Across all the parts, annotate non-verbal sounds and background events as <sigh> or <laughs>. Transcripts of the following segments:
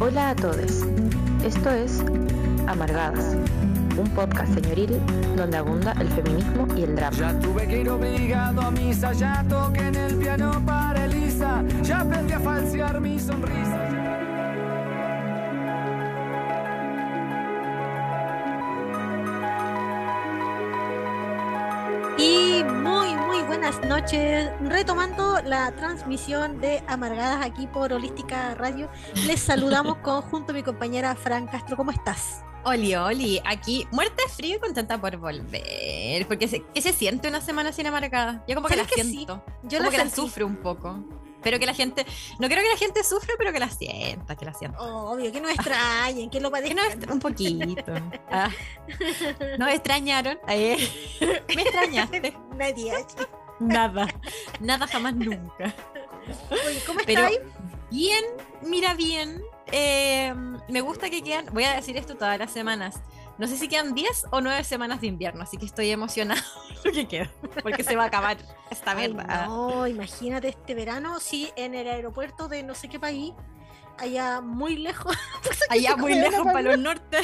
Hola a todos. Esto es Amargadas, un podcast señoril donde abunda el feminismo y el drama. Ya tuve que ir obligado a misa, ya toqué en el piano para Elisa, ya aprendí a falsear mi sonrisa. Y muy, buenas noches. Retomando la transmisión de Amargadas aquí por Holística Radio, les saludamos con, junto a mi compañera Fran Castro. ¿Cómo estás? Oli, Oli, aquí muerta de frío y contenta por volver. Porque se, ¿qué se siente una semana sin amargada? Yo como que la siento. Yo como la que la sufro un poco. Pero que la gente, no creo que la gente sufra, pero que la sienta, que la sienta. Obvio, que no extrañen, que lo Que padezcan. no, un poquito. Ah. <laughs> ¿No me extrañaron? <laughs> Me extrañaste. Nadie. Nada. Nada jamás nunca. Oye, ¿cómo Pero bien, mira bien. eh, me gusta que quedan, voy a decir esto todas las semanas. No sé si quedan 10 o 9 semanas de invierno, así que estoy emocionada <laughs> lo que queda, porque se va a acabar esta Ay, verdad. no, imagínate este verano, sí, en el aeropuerto de no sé qué país, allá muy lejos. <laughs> Allá muy lejos para los norte.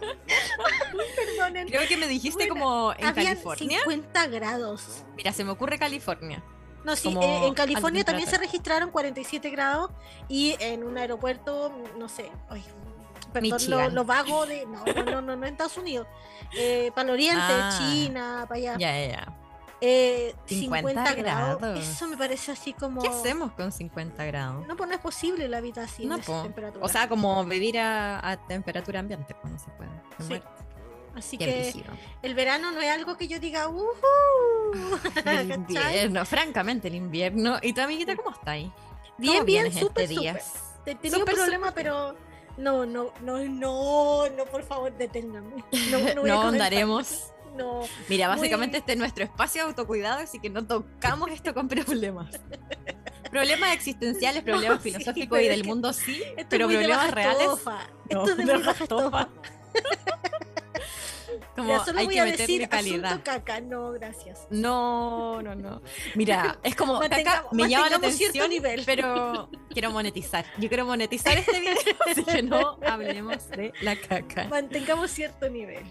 <laughs> Perdonen. Creo que me dijiste Bueno, como en California. 50 grados. Mira, se me ocurre California. No, sí, eh, en California también se registraron 47 grados y en un aeropuerto, no sé, ay, perdón lo, lo vago de. No, no, no, no, no en Estados Unidos. Eh, para el oriente, Ah. China, para allá. Ya, ya, ya. Eh, 50 50, grados. grados. Eso me parece así como. ¿Qué hacemos con 50 grados? No, pues no es posible la vida así No, esa temperatura. O sea, como vivir a, a temperatura ambiente, pues no se puede. Sí. así Qué que el verano no es algo que yo diga, ¡uhú! <laughs> El <laughs> invierno, francamente, el invierno. ¿Y tu amiguita cómo está ahí? Bien, ¿Cómo bien, súper, este súper. Te- Tenía un Súper, problema, súper. pero no, no, no, no, no, por favor, deténganme. No, no, voy a <laughs> No comentar. ahondaremos. No, Mira, Muy- básicamente este es nuestro espacio de autocuidado, así que no tocamos esto con problemas. <laughs> Problemas existenciales, problemas No, filosóficos y del que mundo sí, esto pero de problemas reales. estofa. no, Esto es de de muy baja estofa. Como solo hay voy que a decir calidad. asunto caca. No, gracias. No, no, no. Mira, <laughs> es como caca, me llama la atención, nivel. pero quiero monetizar. Yo quiero monetizar este video, <laughs> así que no hablemos de la caca. Mantengamos cierto nivel.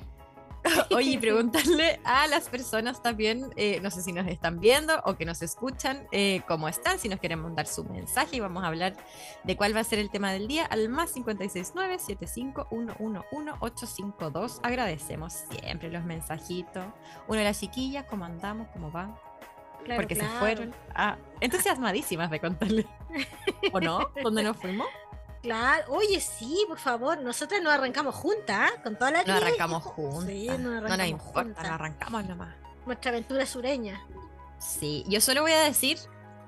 <laughs> Oye, y <laughs> preguntarle a las personas también, eh, no sé si nos están viendo o que nos escuchan, eh, cómo están, si nos quieren mandar su mensaje y vamos a hablar de cuál va a ser el tema del día al más 569-75-111-852. Agradecemos siempre los mensajitos. Uno de las chiquillas, ¿cómo andamos? ¿Cómo va? Claro, Porque se fueron. Ah, entusiasmadísimas de contarle. <laughs> ¿O no? ¿Dónde nos fuimos? Claro, oye, sí, por favor, nosotras nos arrancamos juntas, ¿ah? con toda la Nos arrancamos juntas. Sí, nos no nos arrancamos importa, juntas. nos arrancamos nomás. Nuestra aventura sureña. Sí, yo solo voy a decir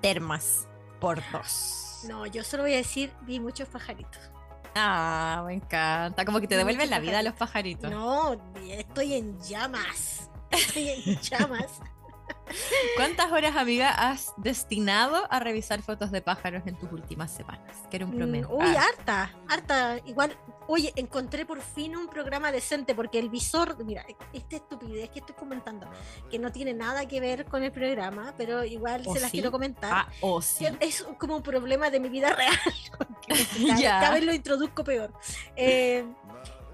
termas por dos. No, yo solo voy a decir, vi muchos pajaritos. Ah, me encanta. Como que te devuelven la vida a los pajaritos. No, estoy en llamas. Estoy en <laughs> llamas. ¿Cuántas horas, amiga, has destinado a revisar fotos de pájaros en tus últimas semanas? Que era un Mm, promedio. Uy, Ah, harta, harta. Igual, oye, encontré por fin un programa decente porque el visor, mira, esta estupidez que estoy comentando, que no tiene nada que ver con el programa, pero igual ¿O se las sí? quiero comentar. ah, o sí. Es como un problema de mi vida <laughs> real. <laughs> cada, Ya. cada vez lo introduzco peor. Eh,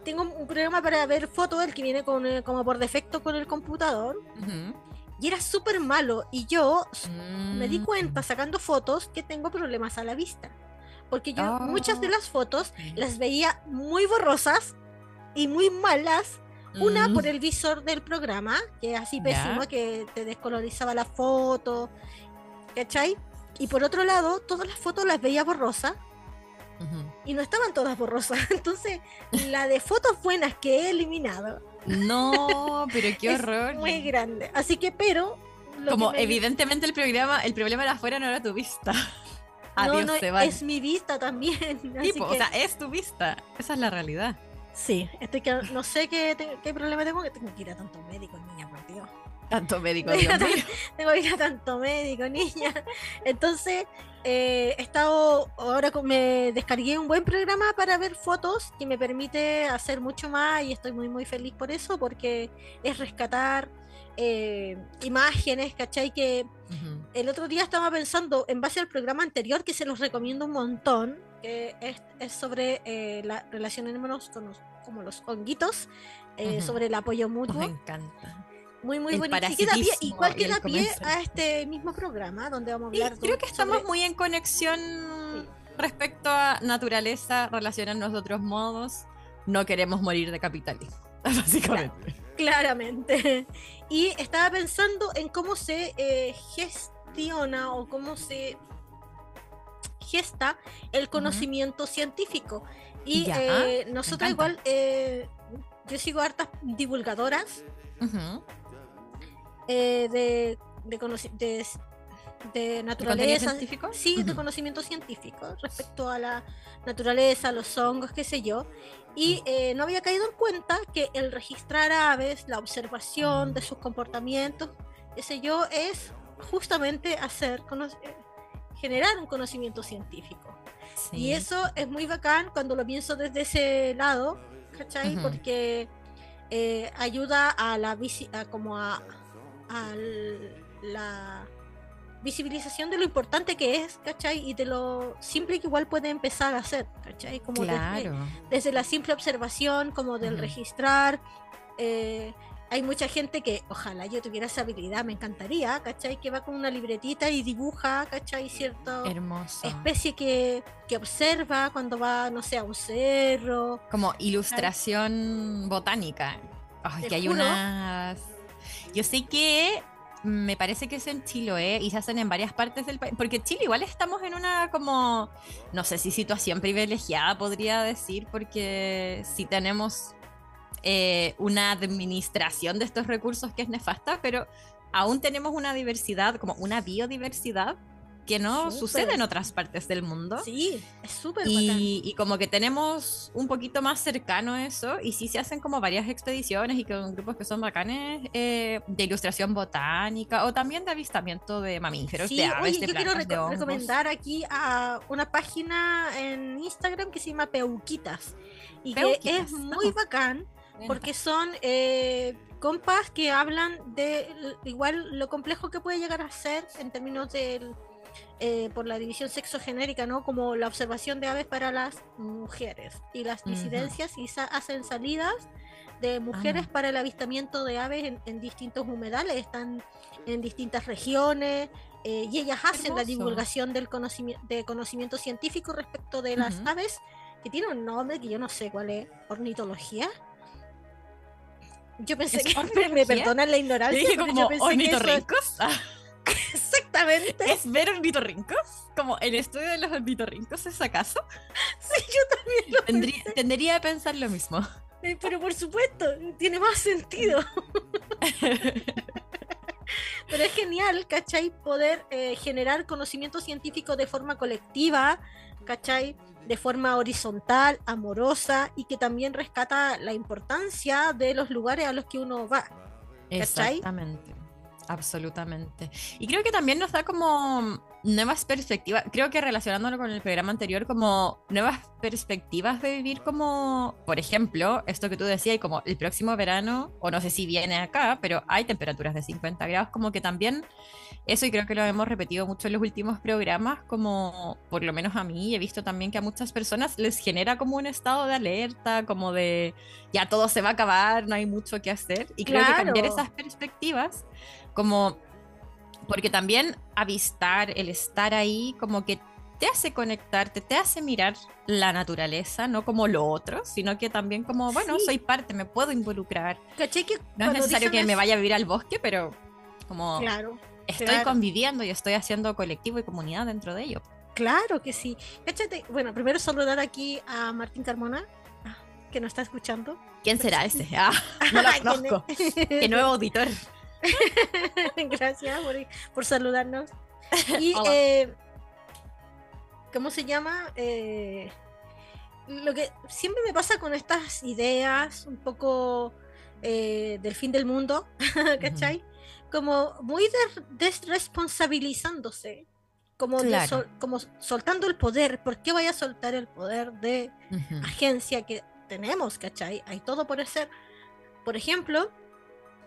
tengo un programa para ver fotos, el que viene con, eh, como por defecto con el computador, Ujú. Y era súper malo. Y yo me di Mm. cuenta sacando fotos que tengo problemas a la vista. Porque yo muchas de Ah. las fotos las veía muy borrosas y muy malas. Una Mm. por el visor del programa, que es así pésimo, que te descolorizaba la foto. ¿Cachai? Y por otro lado, todas las fotos las veía borrosas y no estaban todas borrosas. <laughs> Entonces, la de fotos buenas que he eliminado No, pero qué es horror. muy grande. Así que, pero. Como que me- evidentemente el programa, el problema era afuera, no era tu vista. No, Adiós, no, se va. es mi vista también. <laughs> así Tipo, o sea, es tu vista. Esa es la realidad. Sí, estoy que no sé qué, qué problema tengo, que tengo que ir a tanto médico, niña. Tanto médico, Dios mío. <laughs> tengo que ir a tanto médico, niña. Entonces, eh, he estado, ahora con- me descargué un buen programa para ver fotos que me permite hacer mucho más y estoy muy, muy feliz por eso, porque es rescatar eh, imágenes, ¿cachai? Que el otro día estaba pensando, en base al programa anterior, que se los recomiendo un montón, que es, es sobre eh, la relacionémonos con los, como los honguitos, eh, sobre el apoyo mutuo. Me encanta. Muy, muy el bonito. Y queda pie- igual y queda pie a este mismo programa, donde vamos a Y hablar creo do- que estamos sobre- muy en conexión respecto a naturaleza, relacionarnos de otros modos. No queremos morir de capitalismo, <laughs> básicamente. Claramente. Y estaba pensando en cómo se eh, gestiona o cómo se gesta el conocimiento científico. Y eh, nosotros igual, eh, yo sigo hartas divulgadoras Ujú. Eh, de, de, de, de ¿De contenido naturaleza. científico? Sí, de conocimiento científico respecto a la naturaleza, los hongos, qué sé yo. Y eh, no había caído en cuenta que el registrar aves, la observación de sus comportamientos, qué sé yo, es justamente hacer, eh, generar un conocimiento científico. Y Sí. eso es muy bacán cuando lo pienso desde ese lado, ¿cachai? Ujú. Porque eh, ayuda a la visi- a como a, a la visibilización de lo importante que es, ¿cachai? Y de lo simple que igual puede empezar a hacer, ¿cachai? Como desde, Claro. desde la simple observación, como del registrar. eh, hay mucha gente que, ojalá yo tuviera esa habilidad, me encantaría, ¿cachai? Que va con una libretita y dibuja, ¿cachai? Cierto Hermoso. especie que, que observa cuando va, no sé, a un cerro. Como ilustración botánica. Ay, que hay juro. unas. Yo sé que me parece que es en Chiloé y se hacen en varias partes del país. Porque Chile igual estamos en una como, no sé si situación privilegiada podría decir, porque si tenemos eh, una administración de estos recursos que es nefasta, pero aún tenemos una diversidad, como una biodiversidad que no Súper. sucede en otras partes del mundo. Sí, es súper. Y, y como que tenemos un poquito más cercano eso, y sí se hacen como varias expediciones y con grupos que son bacanes eh, de ilustración botánica o también de avistamiento de mamíferos, Sí, de aves, oye, de yo quiero plantas, de reco- hongos. recomendar aquí a una página en Instagram que se llama Peuquitas y que Peuquitas, es muy bacán porque son eh, compas que hablan de igual lo complejo que puede llegar a ser en términos del eh, por la división sexogenérica, ¿no? Como la observación de aves para las mujeres y las disidencias y sa- hacen salidas de mujeres Ah. para el avistamiento de aves en, en distintos humedales, están en distintas regiones eh, y ellas hacen la divulgación del conocimiento, de conocimiento científico respecto de las aves, que tiene un nombre que yo no sé cuál es, ornitología. Yo pensé ¿Es que <laughs> me, ornitología? me perdonan la ignorancia. dije como yo pensé que eso- <laughs> <laughs> Exactamente. ¿Es ver ornitorrincos? Como el estudio de los ornitorrincos, ¿es acaso? <laughs> Sí, yo también lo Tendría, pensé. tendería a pensar lo mismo. <laughs> Eh, Pero por supuesto, tiene más sentido. Pero es genial, ¿cachai? Poder eh, generar conocimiento científico de forma colectiva, ¿cachai? De forma horizontal, amorosa y que también rescata la importancia de los lugares a los que uno va. ¿Cachai? Exactamente. Absolutamente. Y creo que también nos da como nuevas perspectivas, creo que relacionándolo con el programa anterior, como nuevas perspectivas de vivir como, por ejemplo, esto que tú decías, como el próximo verano, o no sé si viene acá, pero hay temperaturas de 50 grados, como que también, eso y creo que lo hemos repetido mucho en los últimos programas, como por lo menos a mí, he visto también que a muchas personas les genera como un estado de alerta, como de ya todo se va a acabar, no hay mucho que hacer, y creo que cambiar Claro. esas perspectivas, como porque también avistar, el estar ahí, como que te hace conectarte, te hace mirar la naturaleza, no como lo otro, sino que también como, bueno, Sí. soy parte, me puedo involucrar. ¿Cachai? Que No es necesario que me eso- vaya a vivir al bosque, pero como Claro, estoy claro. conviviendo y estoy haciendo colectivo y comunidad dentro de ello. claro que sí. Cáchate, bueno, primero saludar aquí a Martín Carmona, ah, que nos está escuchando. ¿Quién será ese? Ah, <laughs> no lo Ay, ¿quién conozco. Qué nuevo auditor. <laughs> Gracias por, por saludarnos. <laughs> Y, eh, ¿cómo se llama? Eh, lo que siempre me pasa con estas ideas un poco eh, del fin del mundo, <laughs> ¿cachai? Como muy des- desresponsabilizándose, como, Claro. sol- como soltando el poder. ¿Por qué voy a soltar el poder de Ujú. agencia que tenemos, ¿cachai? Hay todo por hacer. Por ejemplo,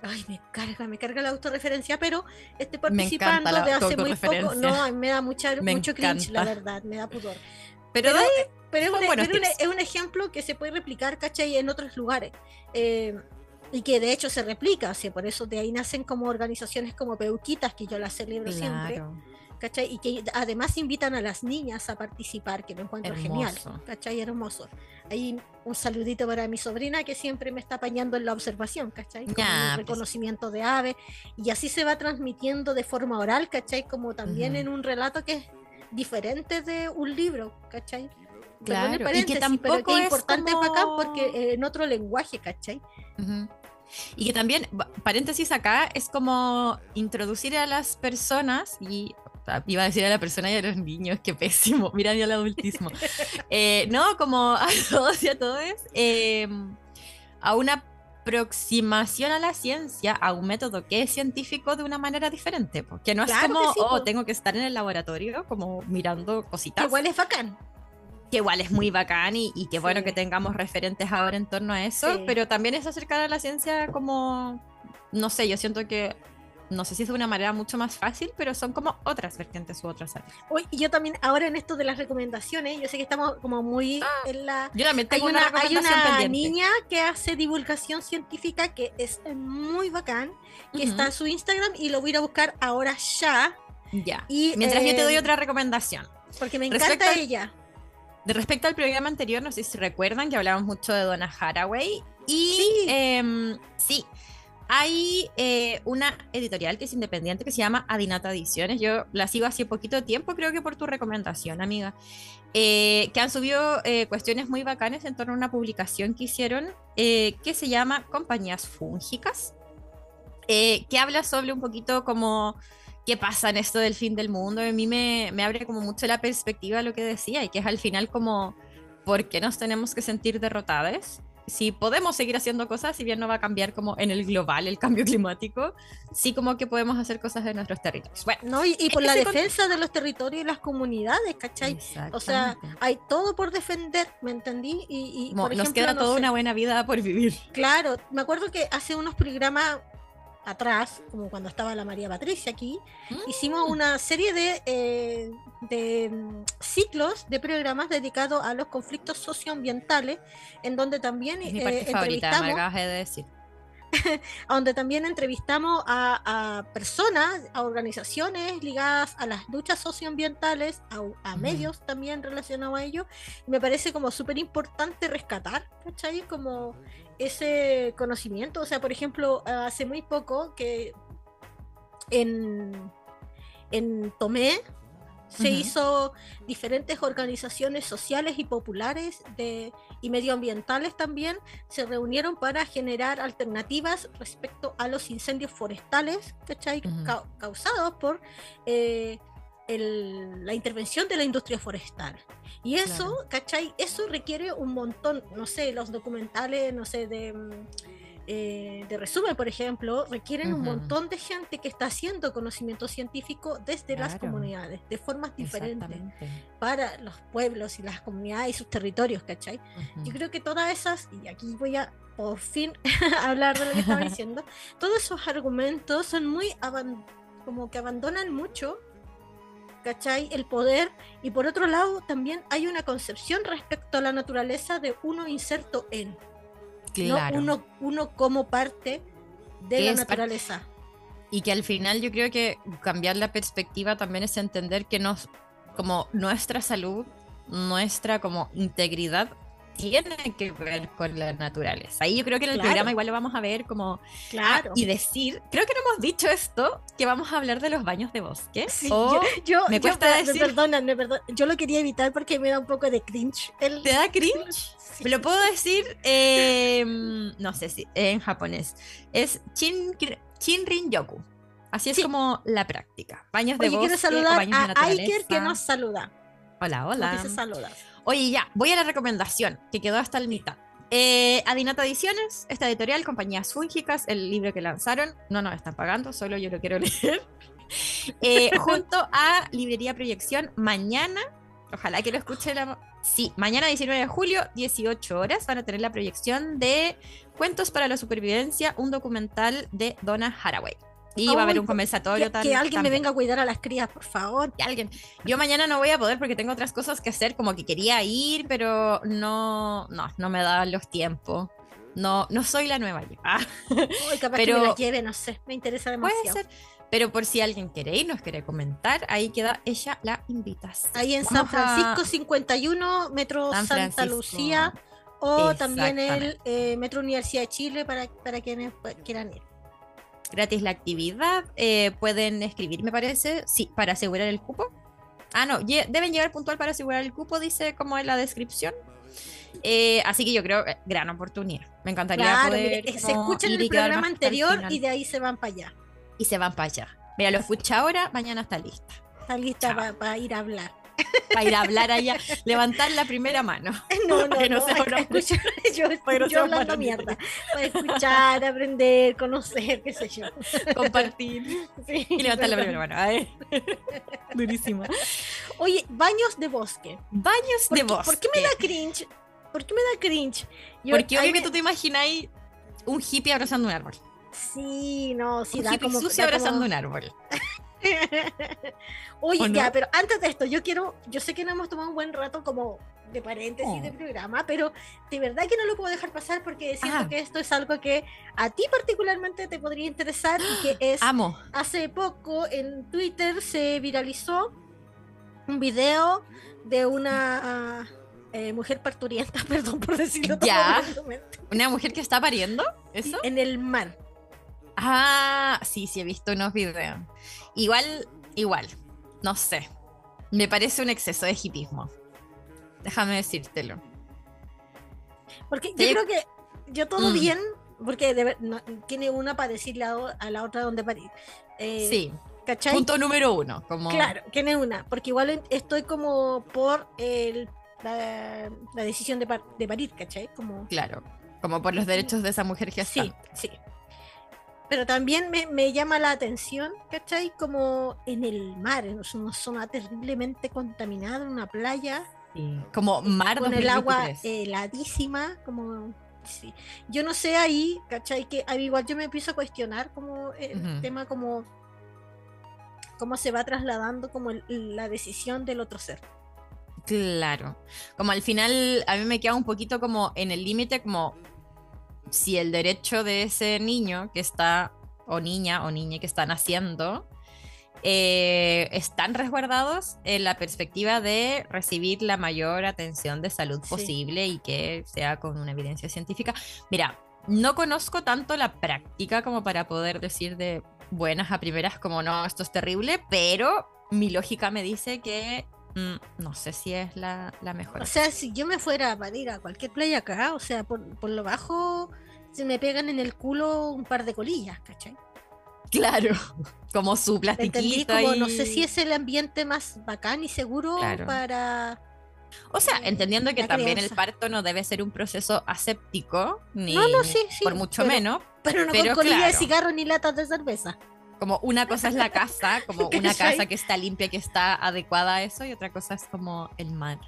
Ay, me carga, me carga la autorreferencia, pero estoy participando encanta de hace muy poco. No, me da mucha, <laughs> Me mucho cringe, la encanta. verdad, me da pudor. Pero, Pero, eh, pero es, pero un- tips. es un ejemplo que se puede replicar, ¿cachai? En otros lugares. Eh, y que de hecho se replica, o sea, por eso de ahí nacen como organizaciones como Peuquitas, que yo las celebro siempre, claro. ¿Cachai? Y que además invitan a las niñas a participar, que lo encuentro genial, Hermoso. ¿cachai? Hermoso. Ahí un saludito para mi sobrina que siempre me está apañando en la observación, ¿cachai? Con Ya, el pues. reconocimiento de aves. Y así se va transmitiendo de forma oral, ¿cachai? Como también en un relato que es diferente de un libro, ¿cachai? Perdón Claro, y que pero tampoco que es importante como- bacán porque en otro lenguaje, ¿cachai? Ujú. Y que también, paréntesis acá, es como introducir a las personas y iba a decir a la persona y a los niños, qué pésimo, <laughs> mira ya el adultismo. Eh, no, como a todos y a todos, eh, a una aproximación a la ciencia, a un método que es científico de una manera diferente, porque no es Claro que como, sí, oh, tengo que estar en el laboratorio, como mirando cositas igual es bacán. que igual es muy bacán y, y qué bueno Sí. que tengamos referentes ahora en torno a eso, Sí. pero también es acercar a la ciencia como, no sé, yo siento que, no sé si es de una manera mucho más fácil, pero son como otras vertientes u otras áreas. Hoy, yo también, ahora en esto de las recomendaciones, yo sé que estamos como muy en la... Yo también Hay tengo una, una, hay una pendiente. niña que hace divulgación científica que es muy bacán, que está en su Instagram y lo voy a ir a buscar ahora ya, Ya. y, Mientras yo te doy eh, otra recomendación. porque me respecto encanta al- ella. De respecto al programa anterior, no sé si recuerdan que hablamos mucho de Donna Haraway. Y Sí. em, sí, hay eh, una editorial que es independiente que se llama Adinata Ediciones. Yo la sigo hace poquito tiempo, creo que por tu recomendación, amiga. eh, que han subido eh, cuestiones muy bacanes en torno a una publicación que hicieron eh, que se llama Compañías Fúngicas, que habla sobre un poquito como qué pasa en esto del fin del mundo. A mí me, me abre como mucho la perspectiva lo que decía y que es al final como, ¿por qué nos tenemos que sentir derrotadas? Si podemos seguir haciendo cosas, si bien no va a cambiar como en el global el cambio <laughs> climático, sí como que podemos hacer cosas en nuestros territorios. Bueno, ¿no? Y, y por la con- defensa de los territorios y las comunidades, ¿cachai? O sea, hay todo por defender, ¿me entendí? Y, y, Como por nos queda no toda sé, una buena vida por vivir. Claro, me acuerdo que hace unos programas atrás, como cuando estaba la María Patricia aquí, hicimos Mm. una serie de, eh, de mm, ciclos de programas dedicados a los conflictos socioambientales, en donde también Es mi eh, parte favorita, me entrevistamos, acabas de decir. <laughs> donde también entrevistamos a, a personas, a organizaciones ligadas a las luchas socioambientales, a, a Ujú. medios también relacionados a ello. Y me parece como súper importante rescatar, ¿cachai? Como ese conocimiento. O sea, por ejemplo, hace muy poco que en, en Tomé se hizo diferentes organizaciones sociales y populares de, y medioambientales también se reunieron para generar alternativas respecto a los incendios forestales ¿cachai? Ca- causados por eh, el- la intervención de la industria forestal. Y eso, Claro. ¿cachai? Eso requiere un montón, no sé, los documentales, no sé, de, eh, de resumen, por ejemplo, requieren un Ujú. montón de gente que está haciendo conocimiento científico desde las Claro. comunidades, de formas diferentes para los pueblos y las comunidades y sus territorios, ¿cachai? Ujú. Yo creo que todas esas, y aquí voy a por fin <laughs> hablar de lo que estaba <laughs> diciendo, todos esos argumentos son muy como que abandonan mucho, ¿cachai? El poder, y por otro lado también hay una concepción respecto a la naturaleza de uno inserto en, Claro. no uno, uno como parte de la naturaleza. Y que al final yo creo que cambiar la perspectiva también es entender que nos, como nuestra salud, nuestra como integridad tiene que ver con la naturaleza. Ahí yo creo que en el Claro. programa igual lo vamos a ver como Claro. ah, y decir, creo que no hemos dicho esto, que vamos a hablar de los baños de bosque. Sí, o yo, yo- me yo- cuesta me decir- perdonan, me perdonan. Yo lo quería evitar porque me da un poco de cringe. El, ¿Te da cringe? Sí. Lo puedo decir, eh, <laughs> no sé si en japonés. Es chin, Shinrin Yoku. Así es Sí. como la práctica. Baños de Oye, bosque quiero o saludar de a Iker que nos saluda. Hola, hola. saludas. Oye, ya, voy a la recomendación, que quedó hasta el mitad. Eh, Adinata Ediciones, esta editorial, Compañías Fúngicas, el libro que lanzaron, no nos están pagando, solo yo lo quiero <laughs> leer. Eh, junto a Librería Proyección, mañana Ojalá que lo escuche la... Sí, mañana 19 de julio, 18 horas, van a tener la proyección de Cuentos para la Supervivencia, un documental de Donna Haraway. Y va a haber un conversatorio Que, tal- que alguien me venga a cuidar a las crías, por favor. Que alguien. Yo mañana no voy a poder porque tengo otras cosas que hacer, como que quería ir, pero no, no, no me daban los tiempos. No, no soy la nueva yo. Ah, Uy, capaz que Pero- me las lleve, no sé. Me interesa puede demasiado. ser. Pero por si alguien quiere ir, nos quiere comentar, ahí queda ella la invitación. Ahí en San Vamos a- Francisco 51, Metro San Santa Francisco. Lucía, o también el eh, Metro Universidad de Chile para, para quienes quieran ir. Gratis la actividad. eh, pueden escribir, me parece, sí, para asegurar el cupo. Ah, no, deben llegar puntual para asegurar el cupo, dice como en la descripción. Eh, así que yo creo eh, gran oportunidad. Me encantaría Claro, poder mire, se escuchan el programa anterior y de ahí se van para allá. y se van para allá. Mira, lo escucha ahora, mañana está lista. Está lista para ir a hablar. Para ir a hablar allá, levantar la primera mano. <laughs> No, no, Para no a- a escuchar, yo, para yo hablando mierda. Para escuchar, aprender, conocer, qué sé yo. <laughs> Compartir Sí, y levantar la primera mano. Ay. <laughs> Durísimo. Oye, baños de bosque. Baños ¿Por de qué, bosque. ¿Por qué me da cringe? ¿Por qué me da cringe? Yo- Porque a obvio que me- tú te imagináis un hippie abrazando un árbol. Sí, no, sí, un da hippie como. sucio da como- abrazando un árbol. <laughs> Oye, ya, pero antes de esto, yo quiero, yo sé que no hemos tomado un buen rato como de paréntesis Oh. de programa, pero de verdad que no lo puedo dejar pasar porque siento Ah. que esto es algo que a ti particularmente te podría interesar y que es Amo. hace poco en Twitter se viralizó un video de una ah, eh, mujer parturienta, <laughs> perdón por decirlo Ya. ¿Una mujer que está pariendo? ¿Eso? en el mar. Ah, sí, sí, he visto unos videos. Igual, igual, no sé. Me parece un exceso de hipismo. Déjame decírtelo. Porque yo creo que yo todo Mm. bien, porque de no- tiene una para decirle a, a la otra donde parir. Eh, Sí, ¿Cachai? punto número uno. Como... Claro, tiene una, porque igual estoy como por el, la, la decisión de, par- de parir, ¿cachai? Como, Claro, como por los derechos de esa mujer que sí, sí. Pero también me, me llama la atención, ¿cachai? Como en el mar, en una zona terriblemente contaminada, en una playa, Como mar con el agua 2023. heladísima, como... Sí. Yo no sé ahí, ¿cachai? Que al igual yo me empiezo a cuestionar como el tema como cómo se va trasladando como el- la decisión del otro ser. Claro. Como al final a mí me queda un poquito como en el límite como si el derecho de ese niño que está, o niña o niña que están haciendo, eh, están resguardados en la perspectiva de recibir la mayor atención de salud Sí. posible y que sea con una evidencia científica. Mira, no conozco tanto la práctica como para poder decir de buenas a primeras como no, esto es terrible, pero mi lógica me dice que no sé si es la, la mejor. O sea, si yo me fuera para ir a cualquier playa acá, o sea, por, por lo bajo, se me pegan en el culo un par de colillas, ¿cachai? claro, <laughs> como su plastiquito Como ahí. no sé si es el ambiente más bacán y seguro Claro. para... O sea, eh, entendiendo que también el parto no debe ser un proceso aséptico, ni No, no, sí, sí. por mucho pero- menos. Pero no pero con colillas de claro. cigarro ni latas de cerveza. Como una cosa es la casa, <laughs> como una casa que está limpia, que está adecuada a eso, y otra cosa es como el mar.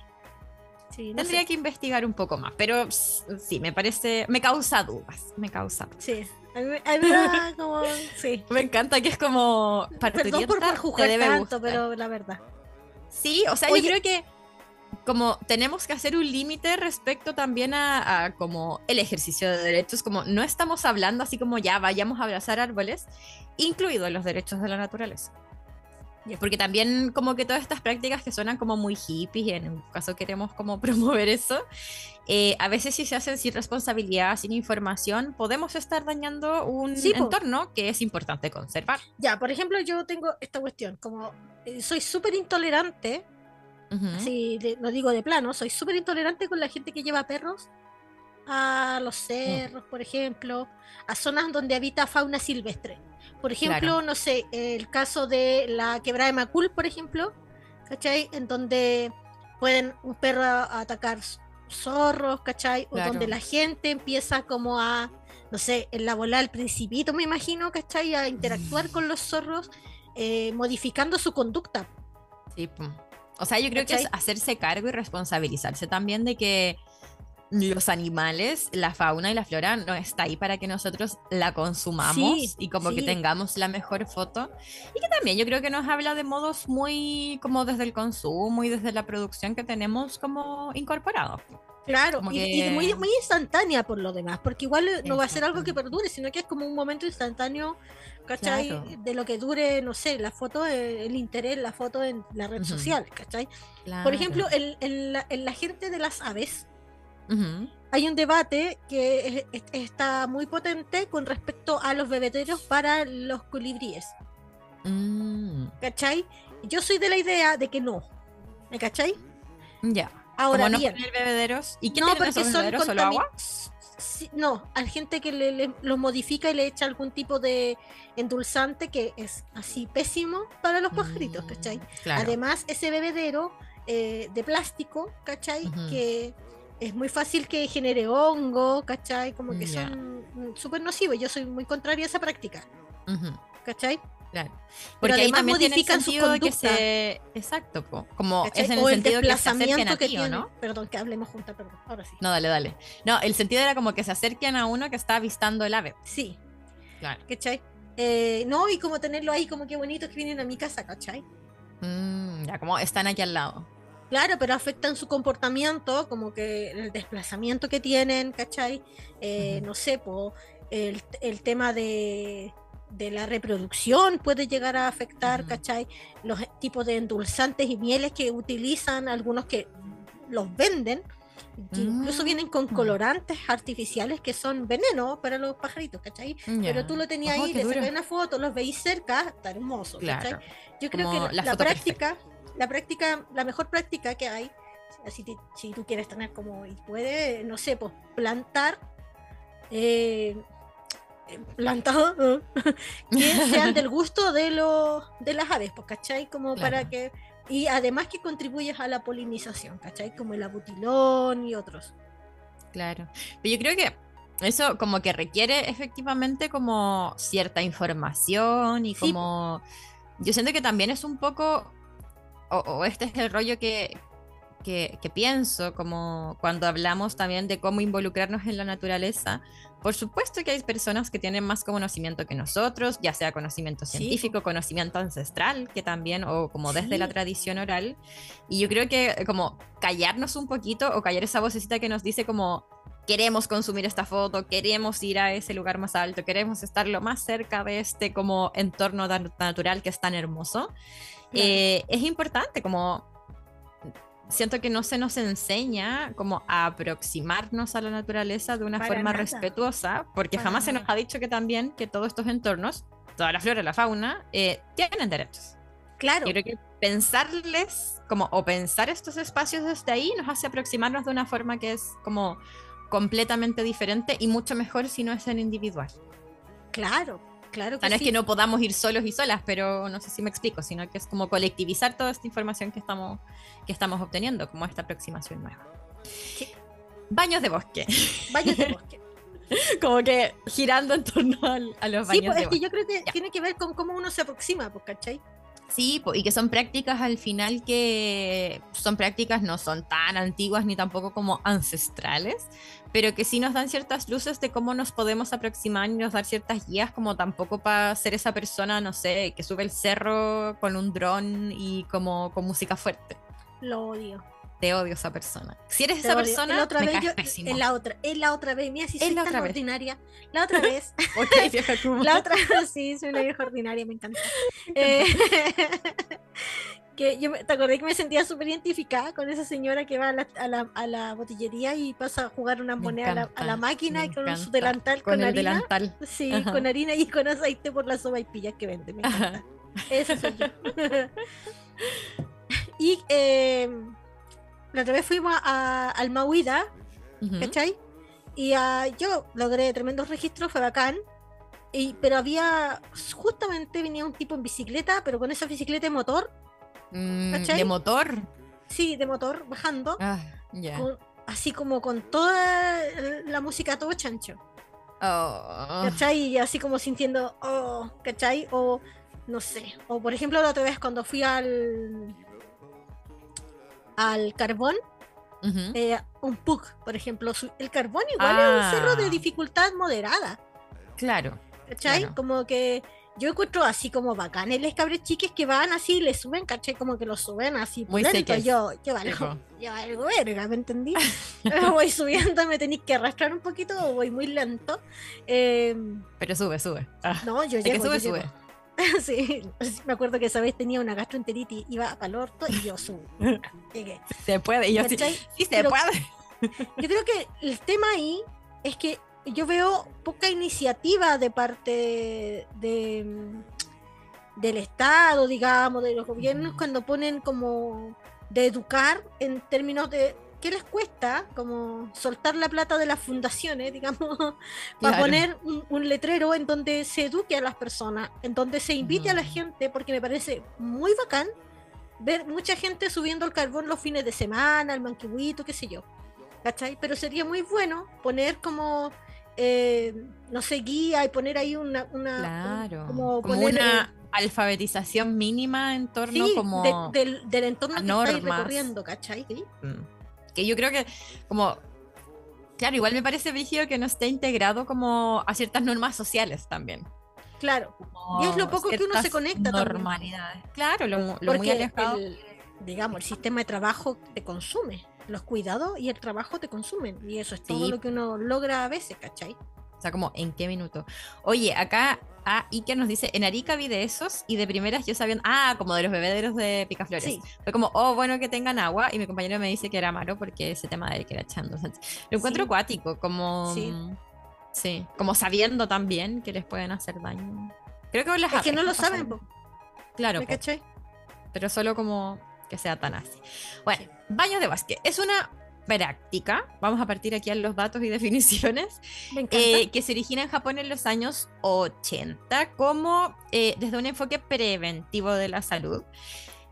Sí, no Tendría sé. que investigar un poco más, pero sí, me parece, me causa dudas, me causa. Sí. A mí, a mí da <laughs> como... Sí. Me encanta que es como Perdón por, por juzgar tanto, gustar. pero la verdad. Sí, o sea, Oye. yo creo que como tenemos que hacer un límite respecto también a, a como el ejercicio de derechos, como no estamos hablando así como ya vayamos a abrazar árboles, incluidos los derechos de la naturaleza. Porque también como que todas estas prácticas que suenan como muy hippies, y en un caso queremos como <laughs> promover eso, eh, a veces si se hacen sin responsabilidad, sin información, podemos estar dañando un Sí, entorno que es importante conservar. Ya, por ejemplo, yo tengo esta cuestión, como eh, soy súper intolerante, Ujú. así de- lo digo de plano, soy súper intolerante con la gente que lleva perros a los cerros, por ejemplo, a zonas donde habita fauna silvestre. Por ejemplo, Claro. no sé, el caso de la quebrada de Macul, por ejemplo, ¿cachai? En donde pueden un perro atacar zorros, ¿cachai? O Claro. donde la gente empieza como a, no sé, en la bola del principito, me imagino, ¿cachai? A interactuar con los zorros, eh, modificando su conducta. Sí, po. O sea, yo creo que es ¿Cachai? hacerse cargo y responsabilizarse también de que los animales, la fauna y la flora no está ahí para que nosotros la consumamos Sí, y como que sí. tengamos la mejor foto. Y que también yo creo que nos habla de modos muy como desde el consumo y desde la producción que tenemos como incorporados. Claro, y, y muy, que- muy instantánea por lo demás, porque igual no va a ser algo que perdure, sino que es como un momento instantáneo, ¿cachai? Claro. De lo que dure, no sé, la foto, eh, el interés, la foto en la red Ujú. social, ¿cachai? Por Claro. ejemplo, en, en la, en la gente de las aves Ujú. hay un debate que es- es- está muy potente con respecto a los bebederos para los colibríes, Mm, ¿cachai? Yo soy de la idea de que no, ¿me cachai? ya. Ahora no bien, bebederos. ¿Y qué no, porque esos son? ¿Solo agua? Sí, no, hay gente que le, le- los modifica y le echa algún tipo de endulzante que es así pésimo para los pajaritos, Mm, ¿cachai? Claro. Además, ese bebedero eh, de plástico, ¿cachai? Que es muy fácil que genere hongo, ¿cachai? Como que Ya. son mm, súper nocivos. Yo soy muy contraria a esa práctica, Ujú. ¿cachai? Claro. Pero Porque ahí también modifican su sentido de que conducta. se... Exacto, po. como ¿cachai? es en el o el sentido que se acerquen a ti, ¿o tiene. ¿no? Perdón, que hablemos juntas, perdón. Ahora sí. No, dale, dale. No, el sentido era como que se acerquen a uno que está avistando el ave. Sí, Claro. ¿cachai? Eh, no, y como tenerlo ahí, como que bonito que vienen a mi casa, ¿cachai? Mm, ya, como están aquí al lado. Claro, pero afectan su comportamiento, como que el desplazamiento que tienen, ¿cachai? Eh. No sé, po, el, el tema de, de la reproducción puede llegar a afectar. ¿cachai? Los tipos de endulzantes y mieles que utilizan, algunos que los venden, que incluso vienen con Mm. colorantes artificiales que son veneno para los pajaritos, ¿cachai? Pero Ya. tú lo tenías ahí, le sacas una foto, los veis cerca, está hermoso, ¿cachai? Claro. Yo creo Como que la la, práctica, la práctica, la mejor práctica que hay, si, ti- si tú quieres tener como, y puede, no sé, pues plantar, eh, plantado, <laughs> que sean del gusto de los de las aves, pues, ¿cachai? Como para que, y además que contribuyes a la polinización, ¿cachai? Como el abutilón y otros. Claro. Pero yo creo que eso como que requiere efectivamente como cierta información y Sí, como... Yo siento que también es un poco... O, o este es el rollo que, que, que pienso, como cuando hablamos también de cómo involucrarnos en la naturaleza. Por supuesto que hay personas que tienen más conocimiento que nosotros, ya sea conocimiento Sí, científico, conocimiento ancestral, que también, o como desde la Sí. tradición oral. Y yo creo que eh, como callarnos un poquito o callar esa vocecita que nos dice como queremos consumir esta foto, queremos ir a ese lugar más alto, queremos estar lo más cerca de este como entorno tan natural que es tan hermoso, Claro. eh, es importante como siento que no se nos enseña como a aproximarnos a la naturaleza de una Para forma nada. respetuosa, porque Para jamás se nos nada. ha dicho que también que todos estos entornos, toda la flora la fauna, eh, tienen derechos. Claro, Yo creo que pensarles como o pensar estos espacios desde ahí nos hace aproximarnos de una forma que es como completamente diferente y mucho mejor si no es en individual. claro, claro O sea, no es sí. que no podamos ir solos y solas, pero no sé si me explico, sino que es como colectivizar toda esta información que estamos, que estamos obteniendo, como esta aproximación nueva. Baños de bosque, Baños de <laughs> bosque. como que girando en torno al- a los Sí, baños pues de es bosque. que yo creo que Ya. tiene que ver con cómo uno se aproxima, pues, ¿cachai? Sí, y que son prácticas al final que son prácticas no son tan antiguas ni tampoco como ancestrales, pero que sí nos dan ciertas luces de cómo nos podemos aproximar y nos dar ciertas guías, como tampoco para ser esa persona, no sé, que sube el cerro con un dron y como con música fuerte. Lo odio. Te odio esa persona. Si eres Te esa odio. persona, la otra me vez caes yo, pésimo. en la otra, en la otra vez, mira si soy la tan otra vez. ordinaria. La otra vez, <laughs> Ok, vieja <laughs> la otra <laughs> sí, soy una vieja ordinaria, me encanta. Eh, que yo te acordé que me sentía súper identificada con esa señora que va a la, a la, a la botillería y pasa a jugar una moneda a la, a la encanta, máquina y con su delantal con, con el harina. delantal. Sí, Ajá. con harina y con aceite por la sopa y pillas que vende. Me encanta. Esa soy yo. y eh, la otra vez fuimos a, al Mauida, Ujú. ¿cachai? Y ah, yo logré tremendos registros, fue bacán. Y, pero había, justamente venía un tipo en bicicleta, pero con esa bicicleta de motor, Mm, ¿Cachai? de motor. sí, de motor, bajando, Ah, con- así como con toda la música a todo chancho. Oh. ¿cachai? Y así como sintiendo, oh, ¿cachai? O no sé. O por ejemplo, la otra vez cuando fui al al carbón, eh, un PUC, por ejemplo. El carbón igual es un cerro de Ah. dificultad moderada, Claro. ¿cachai? Claro. Como que yo encuentro así como bacanes les cabres chiques que van así, le suben, ¿cachai? Como que lo suben así Muy seques. Yo, yo valgo, yo valgo verga, ¿me entendí? <laughs> <laughs> voy subiendo, me tenéis que arrastrar un poquito, o voy muy lento. Eh, Pero sube, sube. Ah, no, yo el que llego, sube, yo sube. llego. <laughs> sí, <laughs> me acuerdo que esa vez tenía una gastroenteritis, iba el orto y yo. <laughs> Llegué. Se puede. Y yo sí, sí se Pero- puede. Yo creo que el tema ahí es que yo veo poca iniciativa de parte de, del Estado, digamos, de los gobiernos, Ujú. cuando ponen como de educar en términos de qué les cuesta, como soltar la plata de las fundaciones, digamos, <laughs> para poner un, un letrero en donde se eduque a las personas, en donde se invite a la Ujú. gente, porque me parece muy bacán ver mucha gente subiendo el carbón los fines de semana, el manquihuito, qué sé yo. ¿Cachai? Pero sería muy bueno poner como, eh, no sé, guía y poner ahí una... una Claro. Como, Como, poner, una alfabetización mínima en torno sí, como de- del, del entorno que estáis recorriendo, ¿cachai? Sí. Mm. Que yo creo que como claro, igual me parece brígido que no esté integrado como a ciertas normas sociales también. Claro, como Y es lo poco que uno se conecta también. Normalidades. Claro, lo, mu- lo muy alejado. el, digamos, el sistema de trabajo te consume. Los cuidados y el trabajo te consumen. Y eso es todo lo que uno logra a veces, ¿cachai? O sea, como en qué minuto. Oye, acá a Iker nos dice, en Arica vi de esos y de primeras yo sabía, ah, como de los bebederos de Picaflores. Sí. Fue como, oh, bueno que tengan agua y mi compañero me dice que era malo porque ese tema de que era echando. lo encuentro Sí. acuático, como... Sí. Sí, como sabiendo también que les pueden hacer daño. Creo que las Es que no lo saben, po, Claro, ¿me po, cachai? pero solo como que sea tan así. Bueno, baños de bosque. Es una práctica, vamos a partir aquí a los datos y <laughs> definiciones, eh, que se origina en Japón en los años 80 como eh, desde un enfoque preventivo de la salud.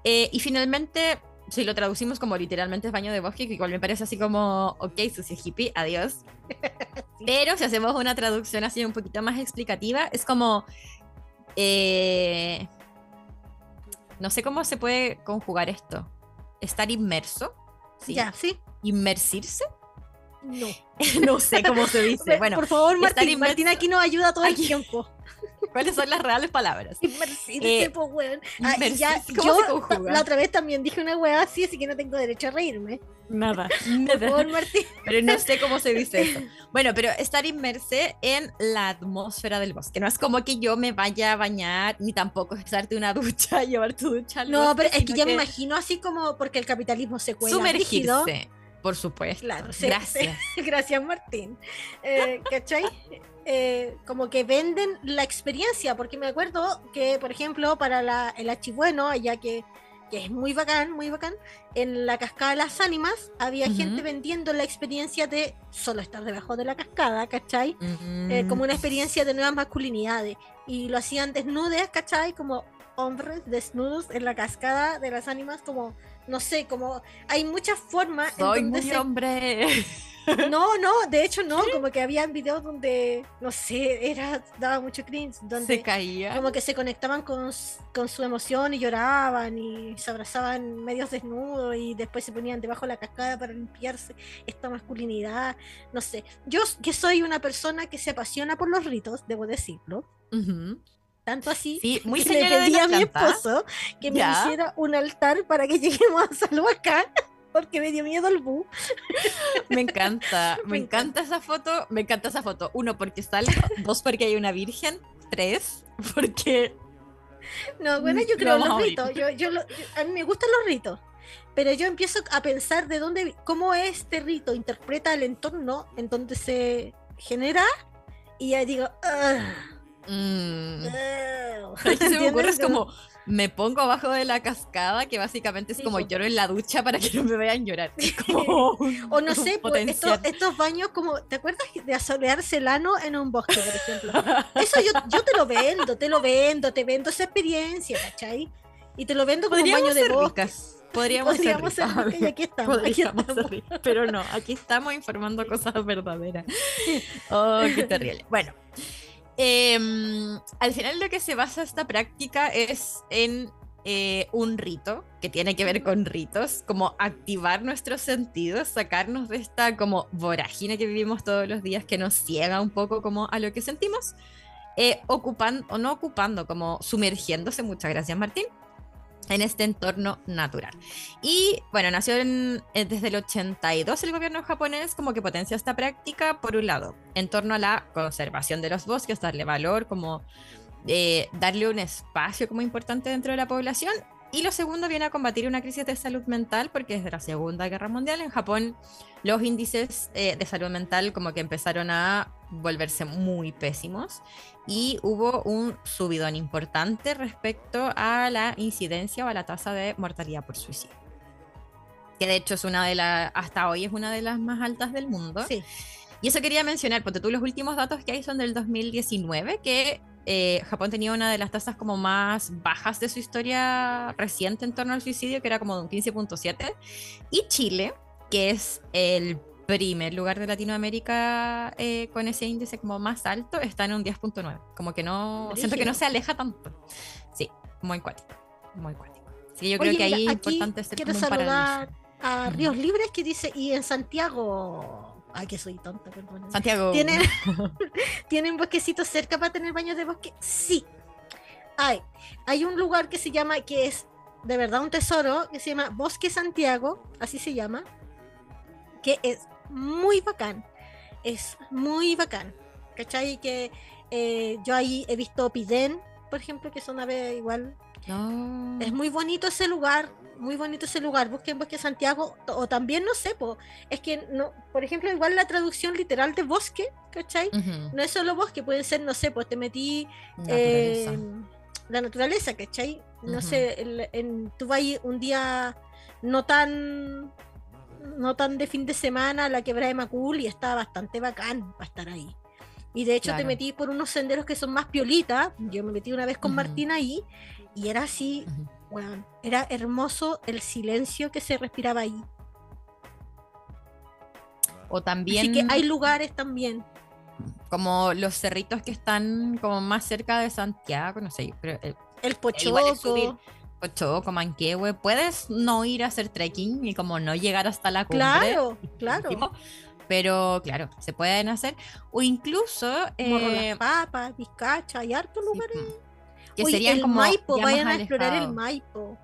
Eh, y finalmente, si lo traducimos como literalmente es baño de bosque, que igual me parece así como, ok, sucio hippie, adiós. <laughs> Pero si hacemos una traducción así un poquito más explicativa, es como... eh, no sé cómo se puede conjugar esto. Estar inmerso. ¿sí? Ya, sí. Inmersirse. No. <laughs> no sé cómo se dice. Bueno, por favor, Martín, Martín aquí nos ayuda todo el Aquí. tiempo. <laughs> ¿cuáles son las reales palabras? Inmersirse, Eh, po, weón. Ah, ya, ¿cómo yo la otra vez también dije una weá así, así que no tengo derecho a reírme. Nada, <laughs> Por nada. favor, Martín. Pero no sé cómo se dice eso. Bueno, pero estar inmerse en la atmósfera del bosque. No es como que yo me vaya a bañar, ni tampoco es darte una ducha, llevar tu ducha al No, bosque, pero es que ya me imagino así como porque el capitalismo se cuela rígido. Por supuesto. Claro, se- Gracias. <laughs> Gracias, Martín. Eh, ¿Cachai? Eh, como que venden la experiencia, porque me acuerdo que, por ejemplo, para la, el Achibueno, allá que, que es muy bacán, muy bacán, en la cascada de las ánimas había Ujú. gente vendiendo la experiencia de solo estar debajo de la cascada, ¿cachai? Eh, Mm, como una experiencia de nuevas masculinidades. Y lo hacían desnudes, ¿cachai? Como hombres desnudos en la cascada de las ánimas, como, no sé, como hay muchas formas en Soy donde muy se hombre. <laughs> no, no, de hecho no, como que habían videos donde, no sé, era, daba mucho cringe, Se donde caía. como que se conectaban con, con su emoción y lloraban y se abrazaban medios desnudos y después se ponían debajo de la cascada para limpiarse esta masculinidad, no sé. Yo que soy una persona que se apasiona por los ritos, debo decirlo, Ujú. Tanto así Sí, muy que le pedí a mi esposo que me Ya. hiciera un altar para que <laughs> lleguemos a Salhuacán porque me dio miedo el bu. Me encanta, <laughs> me, Me encanta esa foto, me encanta esa foto. Uno, porque está dos, porque hay una virgen, tres, porque No, bueno, Mm, yo creo a los ritos. Yo, yo lo- yo- a mí me gustan los ritos. Pero yo empiezo a pensar de dónde, cómo este rito interpreta el entorno en donde se genera. Y ya digo, "Ugh, mm, ugh". ¿sabes qué se me ocurre? Es como, me pongo abajo de la cascada, que básicamente es Sí, como po. lloro en la ducha para que no me vean llorar. <laughs> Como un- O no sé, pues, estos, estos baños como, ¿te acuerdas de asolearse el ano en un bosque, por ejemplo? <laughs> Eso yo, yo te lo vendo, te lo vendo, te vendo esa experiencia, ¿cachai? Y te lo vendo como un baño de bosque. ricas. Podríamos, Podríamos ser ser ricas. y aquí estamos. aquí Podríamos ser estamos. ricas, pero no, aquí estamos informando cosas verdaderas. Oh, qué terrible. Bueno, em, al final lo que se basa esta práctica es en eh, un rito que tiene que ver con ritos, como activar nuestros sentidos, sacarnos de esta como vorágine que vivimos todos los días que nos ciega un poco como a lo que sentimos, eh, ocupando o no ocupando, como sumergiéndose, muchas gracias Martín, en este entorno natural. Y bueno, nació eh, desde el 82 el gobierno japonés como que potencia esta práctica, por un lado, en torno a la conservación de los bosques, darle valor, como eh, darle un espacio como importante dentro de la población. Y lo segundo viene a combatir una crisis de salud mental, porque desde la Segunda Guerra Mundial en Japón los índices eh, de salud mental como que empezaron a volverse muy pésimos y hubo un subidón importante respecto a la incidencia o a la tasa de mortalidad por suicidio. Que de hecho es una de las, hasta hoy es una de las más altas del mundo. Sí. Y eso quería mencionar, porque tú los últimos datos que hay son del 2019, que eh, Japón tenía una de las tasas como más bajas de su historia reciente en torno al suicidio, que era como de un 15.7. Y Chile, que es el primer lugar de Latinoamérica eh, con ese índice como más alto, está en un 10.9. Como que no, siento que no se aleja tanto. Sí, muy cuático, muy cuático. Sí, yo Oye, creo que mira, ahí es importante hacer quiero como un saludar a. Ríos Libres que dice, y en Santiago, ay que soy tonta, perdón. Santiago. ¿Tienen, <laughs> ¿Tienen bosquecitos cerca para tener baños de bosque? Sí. Hay. Hay un lugar que se llama, que es de verdad un tesoro, que se llama Bosque Santiago, así se llama, que es muy bacán. Es muy bacán. ¿Cachai? Que eh, yo ahí he visto Pidén, por ejemplo, que es una ave igual No. es muy bonito ese lugar, muy bonito ese lugar. Busquen Bosque Santiago, o también no sé, po, es que no, por ejemplo, igual la traducción literal de bosque, ¿cachai? Ujú. No es solo bosque, puede ser, no sé, pues te metí Naturaleza. eh, la naturaleza, ¿cachai? No Ujú. sé, el- en, tú vas un día no tan no tan de fin de semana a la quebrada de Macul y está bastante bacán para estar ahí. Y de hecho te Claro. metí por unos senderos que son más piolitas. Yo me metí una vez con Ujú. Martín ahí y era así, Ujú. Era hermoso el silencio que se respiraba ahí. O también Así que hay lugares también. como los cerritos que están como más cerca de Santiago, no sé, pero eh, El es subir. Pochoco. Pochoco, Manquehue, puedes no ir a hacer trekking y como no llegar hasta la cumbre. Claro, <laughs> <laughs> claro. Pero claro, se pueden hacer. O incluso Morro eh, las papas, Vizcacha, hay hartos sí, lugares. Que serían el como Maipo, vayan a explorar el. Maipo.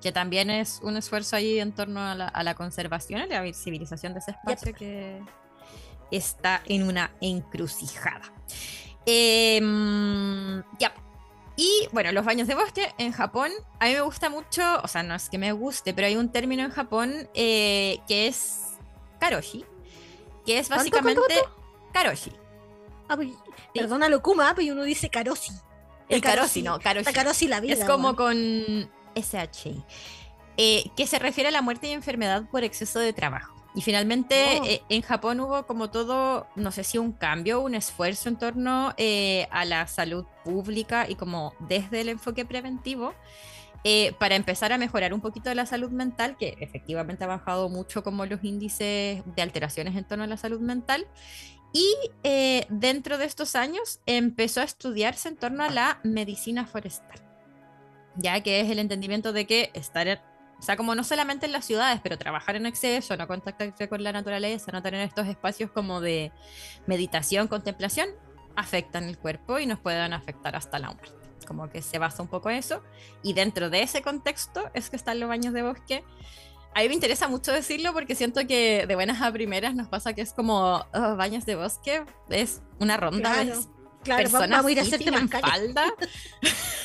Que también es un esfuerzo ahí en torno a la, a la conservación y la visibilización de ese espacio que está en una encrucijada. Em, ya. Y bueno, los baños de bosque en Japón, a mí me gusta mucho, o sea, no es que me guste, pero hay un término en Japón eh, que es karoshi, que es ¿Cuánto, básicamente cuánto, karoshi. Ah, pues, Perdona, lo Kuma, pero uno dice Carosi. El karoshi, no, karoshi. Carosi la vida. Es como con SH, eh, que se refiere a la muerte y enfermedad por exceso de trabajo. Y finalmente Oh. eh, en Japón hubo como todo, no sé si un cambio, un esfuerzo en torno eh, a la salud pública y como desde el enfoque preventivo. eh, para empezar a mejorar un poquito la salud mental, que efectivamente ha bajado mucho como los índices de alteraciones en torno a la salud mental. Y eh, dentro de estos años empezó a estudiarse en torno a la medicina forestal, ya que es el entendimiento de que estar, en- o sea, como no solamente en las ciudades, pero trabajar en exceso, no contactarse con la naturaleza, no tener estos espacios como de meditación, contemplación, afectan el cuerpo y nos pueden afectar hasta la muerte. Como que se basa un poco en eso. Y dentro de ese contexto es que están los baños de bosque. A mí me interesa mucho decirlo porque siento que de buenas a primeras nos pasa que es como "Oh, baños de bosque, es una ronda de Claro, claro, personas vamos a ir a hacer en falda. <laughs>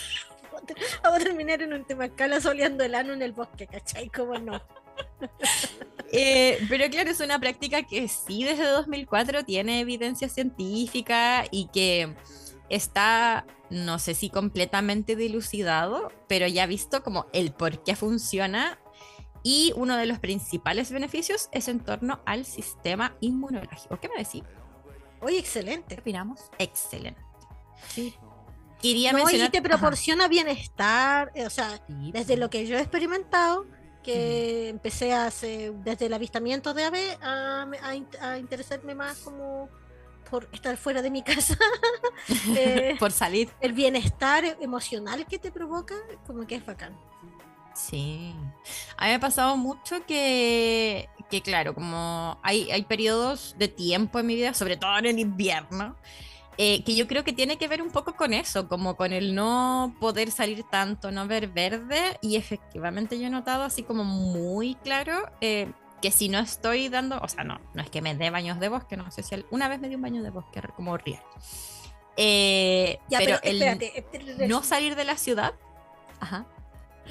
Vamos a terminar en un temazcal soleando el ano en el bosque, ¿cachai? ¿Cómo no? <laughs> Eh, pero claro, es una práctica que sí desde 2004 tiene evidencia científica y que está, no sé si completamente dilucidado, pero ya visto como el por qué funciona y uno de los principales beneficios es en torno al sistema inmunológico. ¿Qué me decís? Oye, ¿Qué excelente. opinamos? Excelente. Sí. Quería No, y mencionar... te Ajá. proporciona bienestar, eh, o sea, Sí, desde lo que yo he experimentado, que empecé hace, desde el avistamiento de ave a, a in- a interesarme más como por estar fuera de mi <laughs> casa. <laughs> Eh, por salir. el bienestar emocional que te provoca, como que es bacán. Sí. A mí me ha pasado mucho que, que claro, como hay, hay periodos de tiempo en mi vida, sobre todo en el invierno, eh, que yo creo que tiene que ver un poco con eso, como con el no poder salir tanto, no ver verde. Y efectivamente yo he notado así como muy claro eh, que si no estoy dando, o sea, no, no es que me dé baños de bosque, no sé si una vez me di un baño de bosque como real. Eh, Ya, pero, pero, el espérate, espérate, no salir de la ciudad, ajá,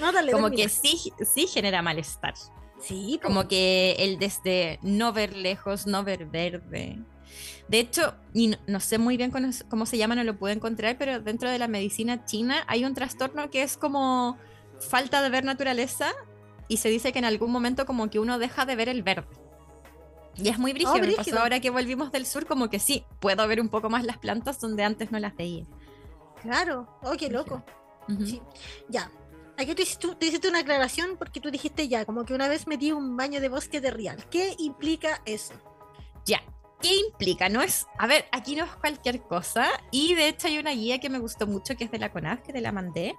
no, dale, como que sí, sí genera malestar. Sí. Como que el desde no ver lejos, no ver verde. De hecho, y no, no sé muy bien cómo, cómo se llama, no lo puedo encontrar, pero dentro de la medicina china hay un trastorno que es como falta de ver naturaleza y se dice que en algún momento como que uno deja de ver el verde. Y es muy brígido, pasó brígido. ahora que volvimos del sur, como que sí, puedo ver un poco más las plantas donde antes no las veía. Claro, oh, qué loco. Ujú. Sí. Ya. Aquí tú hiciste, tú hiciste una aclaración porque tú dijiste ya, como que una vez me di un baño de bosque de real. ¿Qué implica eso? Ya. ¿Qué implica? No es, a ver, aquí no es cualquier cosa. Y de hecho hay una guía que me gustó mucho, que es de la CONAF, que te la mandé,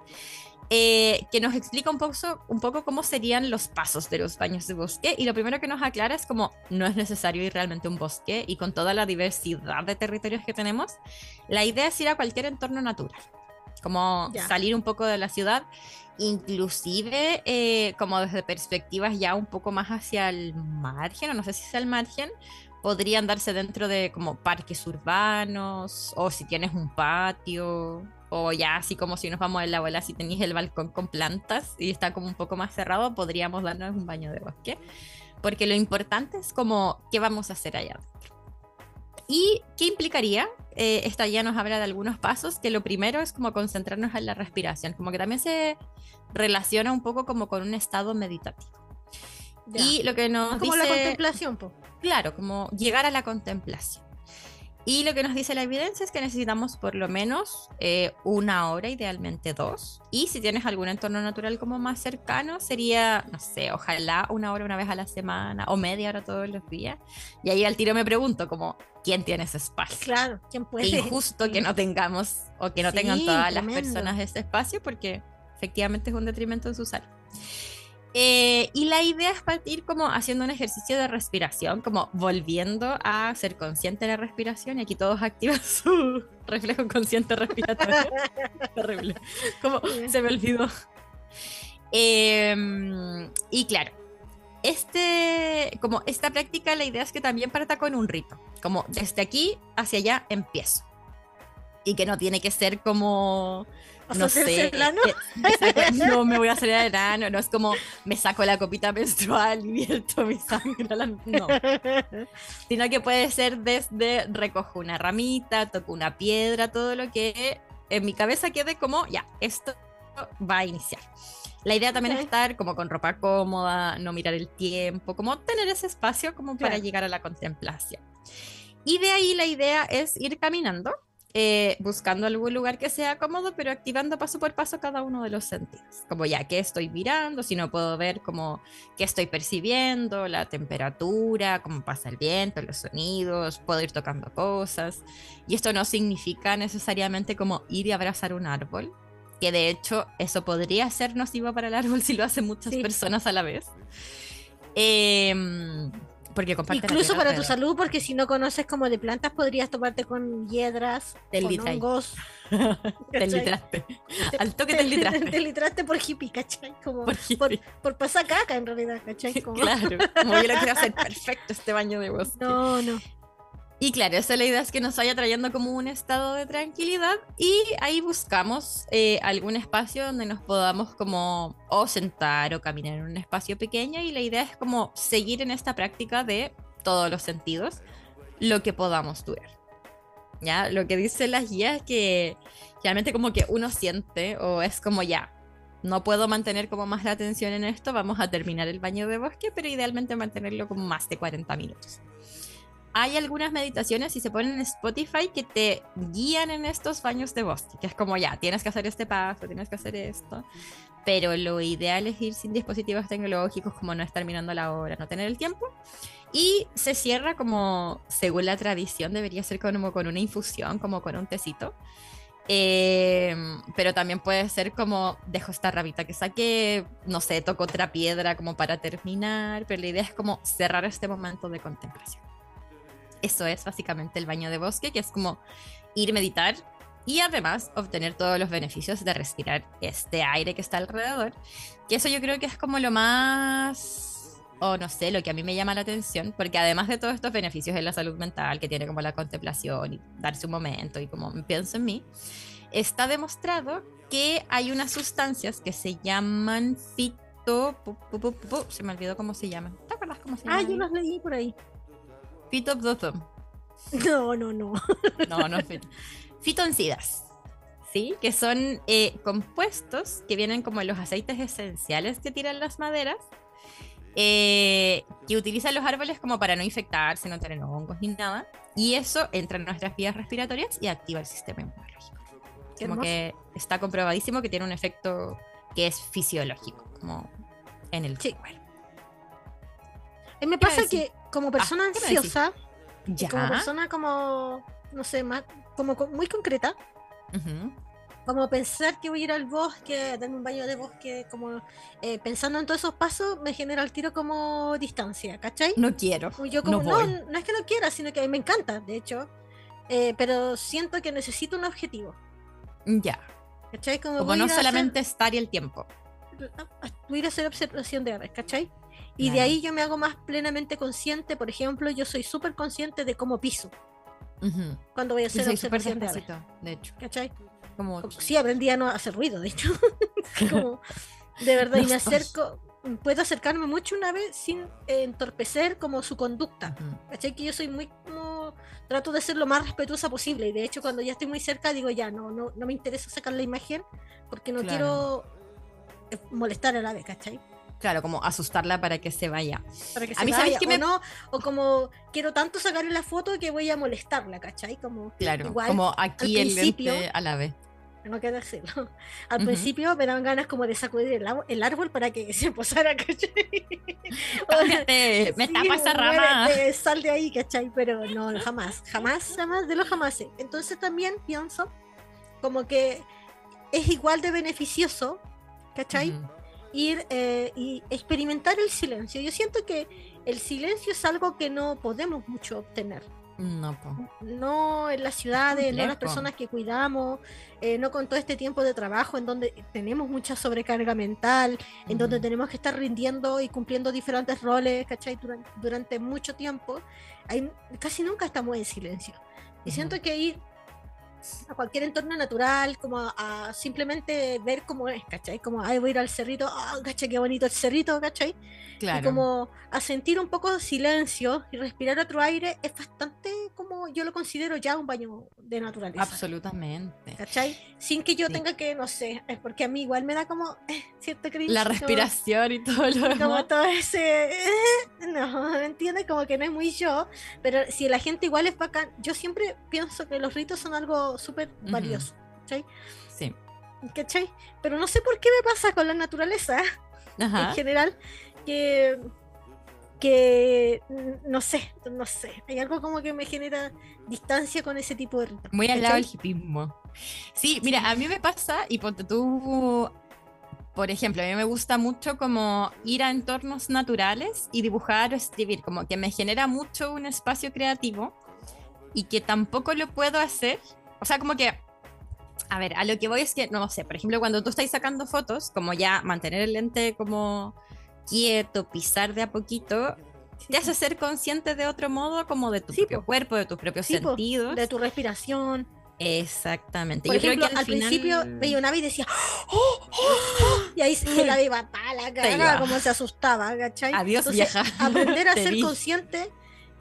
eh, que nos explica un poco, un poco cómo serían los pasos de los baños de bosque. Y lo primero que nos aclara es como no es necesario ir realmente a un bosque y con toda la diversidad de territorios que tenemos, la idea es ir a cualquier entorno natural. Como salir un poco de la ciudad, inclusive eh, como desde perspectivas ya un poco más hacia el margen, o no sé si es el margen, podrían darse dentro de como parques urbanos o si tienes un patio o ya así como si nos vamos en la abuela si tenéis el balcón con plantas y está como un poco más cerrado podríamos darnos un baño de bosque porque lo importante es como qué vamos a hacer allá adentro y qué implicaría Eh, esta ya nos habla de algunos pasos que lo primero es como concentrarnos en la respiración como que también se relaciona un poco como con un estado meditativo Ya. y lo que nos como dice la contemplación, po. Claro, como llegar a la contemplación. Y lo que nos dice la evidencia es que necesitamos por lo menos eh, una hora, idealmente dos. Y si tienes algún entorno natural como más cercano, sería, no sé, ojalá una hora una vez a la semana o media hora todos los días. Y ahí al tiro me pregunto, como, ¿quién tiene ese espacio? Claro, ¿quién puede? injusto Sí. que no tengamos o que no tengan Sí, todas las tremendo. personas ese espacio porque efectivamente es un detrimento en su salud. Eh, y la idea es partir como haciendo un ejercicio de respiración, como volviendo a ser consciente de la respiración y aquí todos <laughs> activan su reflejo consciente respiratorio. <laughs> Terrible. Como se me olvidó. Eh, y claro, este, como esta práctica, la idea es que también parta con un rito, como desde aquí hacia allá empiezo. Y que no tiene que ser como, ¿A no sé, saco- no me voy a hacer el ano, no es como me saco la copita menstrual y vierto mi sangre, la- no, sino que puede ser desde recojo una ramita, toco una piedra, todo lo que en mi cabeza quede como, ya, esto va a iniciar. La idea también Ok. es estar como con ropa cómoda, no mirar el tiempo, como tener ese espacio como para Claro. llegar a la contemplación. Y de ahí la idea es ir caminando, eh, buscando algún lugar que sea cómodo, pero activando paso por paso cada uno de los sentidos. Como ya, ¿qué estoy mirando? Si no puedo ver como qué estoy percibiendo, la temperatura, cómo pasa el viento, los sonidos, puedo ir tocando cosas. Y esto no significa necesariamente como ir y abrazar un árbol, que de hecho eso podría ser nocivo para el árbol <laughs> si lo hacen muchas Sí. personas a la vez. Em, porque comparten la Incluso tierra para tu salud, porque si no conoces como de plantas, podrías toparte con hiedras, <laughs> Te con hongos. Te litraste. Al toque te litraste. <laughs> Te litraste por hippie, ¿cachai? Como Por por, por pasar caca en realidad, ¿cachai? <laughs> Como- Claro, como yo lo quiero hacer perfecto este baño de bosque. No, no. Y claro, esa es la idea es que nos vaya trayendo como un estado de tranquilidad y ahí buscamos eh, algún espacio donde nos podamos como o sentar o caminar en un espacio pequeño y la idea es como seguir en esta práctica de todos los sentidos lo que podamos durar. Ya, lo que dice las guías es que realmente como que uno siente o es como ya, no puedo mantener como más la atención en esto, vamos a terminar el baño de bosque, pero idealmente mantenerlo como más de 40 minutos hay algunas meditaciones y se ponen en Spotify que te guían en estos baños de bosque, que es como ya, tienes que hacer este paso, tienes que hacer esto. pero lo ideal es ir sin dispositivos tecnológicos, como no estar mirando la hora, no tener el tiempo. Y se cierra como, según la tradición, debería ser como con una infusión, como con un tecito. Eh, pero también puede ser como dejo esta rabita que saqué, no sé, toco otra piedra como para terminar, pero la idea es como cerrar este momento de contemplación. Eso es básicamente el baño de bosque, que es como ir a meditar y además obtener todos los beneficios de respirar este aire que está alrededor, que eso yo creo que es como lo más o no sé, lo que a mí me llama la atención, porque además de todos estos beneficios en la salud mental que tiene como la contemplación y darse un momento y como pienso en mí, está demostrado que hay unas sustancias que se llaman fito... Se me olvidó cómo se llaman. ¿Te acuerdas cómo se llaman? Ah, yo las leí por ahí. Fitobdothum. No, no, no. No, no fito. Fitoncidas. ¿Sí? Que son eh, compuestos que vienen como en los aceites esenciales que tiran las maderas eh, que utilizan los árboles como para no infectarse, no tener hongos ni nada. Y eso entra en nuestras vías respiratorias y activa el sistema inmunológico. como que está comprobadísimo que tiene un efecto que es fisiológico, como en el sí. cuerpo. me pasa que como persona ah, ansiosa, como persona como, no sé, más, como muy concreta, como pensar que voy a ir al bosque, a darme un baño de bosque, como eh, pensando en todos esos pasos, me genera el tiro como distancia, ¿cachai? No quiero. Yo como, no, no, es que no quiera, sino que me encanta, de hecho, eh, pero siento que necesito un objetivo. Ya. ¿Cachai? Como, no solamente estar y el tiempo. Voy a hacer observación de aves, ¿cachai? Y de ahí yo me hago más plenamente consciente, por ejemplo, yo soy súper consciente de cómo piso. Cuando voy a hacer observación de. De hecho. ¿Cachai? Sí, aprendí a no hacer ruido, de hecho. <laughs> <laughs> de verdad, y me acerco, puedo acercarme mucho una vez sin entorpecer como su conducta. Que yo soy muy como, trato de ser lo más respetuosa posible, y de hecho cuando ya estoy muy cerca digo ya, no, no, no me interesa sacar la imagen porque no quiero eh, molestar a la vez, ¿cachai? Claro, como asustarla para que se vaya. Para que se a mí, vaya, que o no, o como quiero tanto sacarle la foto que voy a molestarla, ¿cachai? Como, claro, como aquí el lente a la vez no que decirlo. <laughs> Al principio me daban ganas como de sacudir el, el árbol para que <laughs> se posara, ¿cachai? <laughs> me tapa esa rama. sal de ahí, ¿cachai? Pero no, jamás, jamás, jamás de lo jamás. Entonces también pienso como que es igual de beneficioso, ¿cachai? Ir eh, y experimentar el silencio. Yo siento que el silencio es algo que no podemos mucho obtener. No, no en las ciudades, no las personas que cuidamos, eh, no con todo este tiempo de trabajo en donde tenemos mucha sobrecarga mental, en donde tenemos que estar rindiendo y cumpliendo diferentes roles, ¿cachai? Durante, durante mucho tiempo, hay, casi nunca estamos en silencio. Y siento que ir a cualquier entorno natural, como a, simplemente ver cómo es, ¿cachai? Como, ay, voy a ir al cerrito, oh, ¿cachai? Qué bonito el cerrito, ¿cachai? Claro. Y como a sentir un poco de silencio y respirar otro aire es bastante como yo lo considero ya un baño de naturaleza. Absolutamente. ¿Cachai? Sin que yo tenga que, no sé, es porque a mí igual me da como eh, cierto cringe. La respiración y todo lo demás. Como todo ese, eh, <laughs> no, ¿me entiendes? Como que no es muy yo, pero si la gente igual es bacán, yo siempre pienso que los ritos son algo súper valioso, ¿cachai? Sí. ¿Cachai? Pero no sé por qué me pasa con la naturaleza <laughs> en general, que que no sé, no sé, hay algo como que me genera distancia con ese tipo de ritos. Muy al lado del hipismo. Sí, mira, a mí me pasa, y ponte tú, por ejemplo, a mí me gusta mucho como ir a entornos naturales y dibujar o escribir, como que me genera mucho un espacio creativo y que tampoco lo puedo hacer, o sea, como que a ver, a lo que voy es que, no sé, por ejemplo, cuando tú estás sacando fotos, como ya mantener el lente como quieto, pisar de a poquito, te hace ser consciente de otro modo, como de tu propio cuerpo, de tus propios sentidos. De tu respiración. Exactamente. Por Yo ejemplo, creo que al, principio veía una y decía, ¡Oh, oh, oh! y ahí se la iba a la cara, como se asustaba, ¿cachai? Adiós, vieja. Aprender a <laughs> ser consciente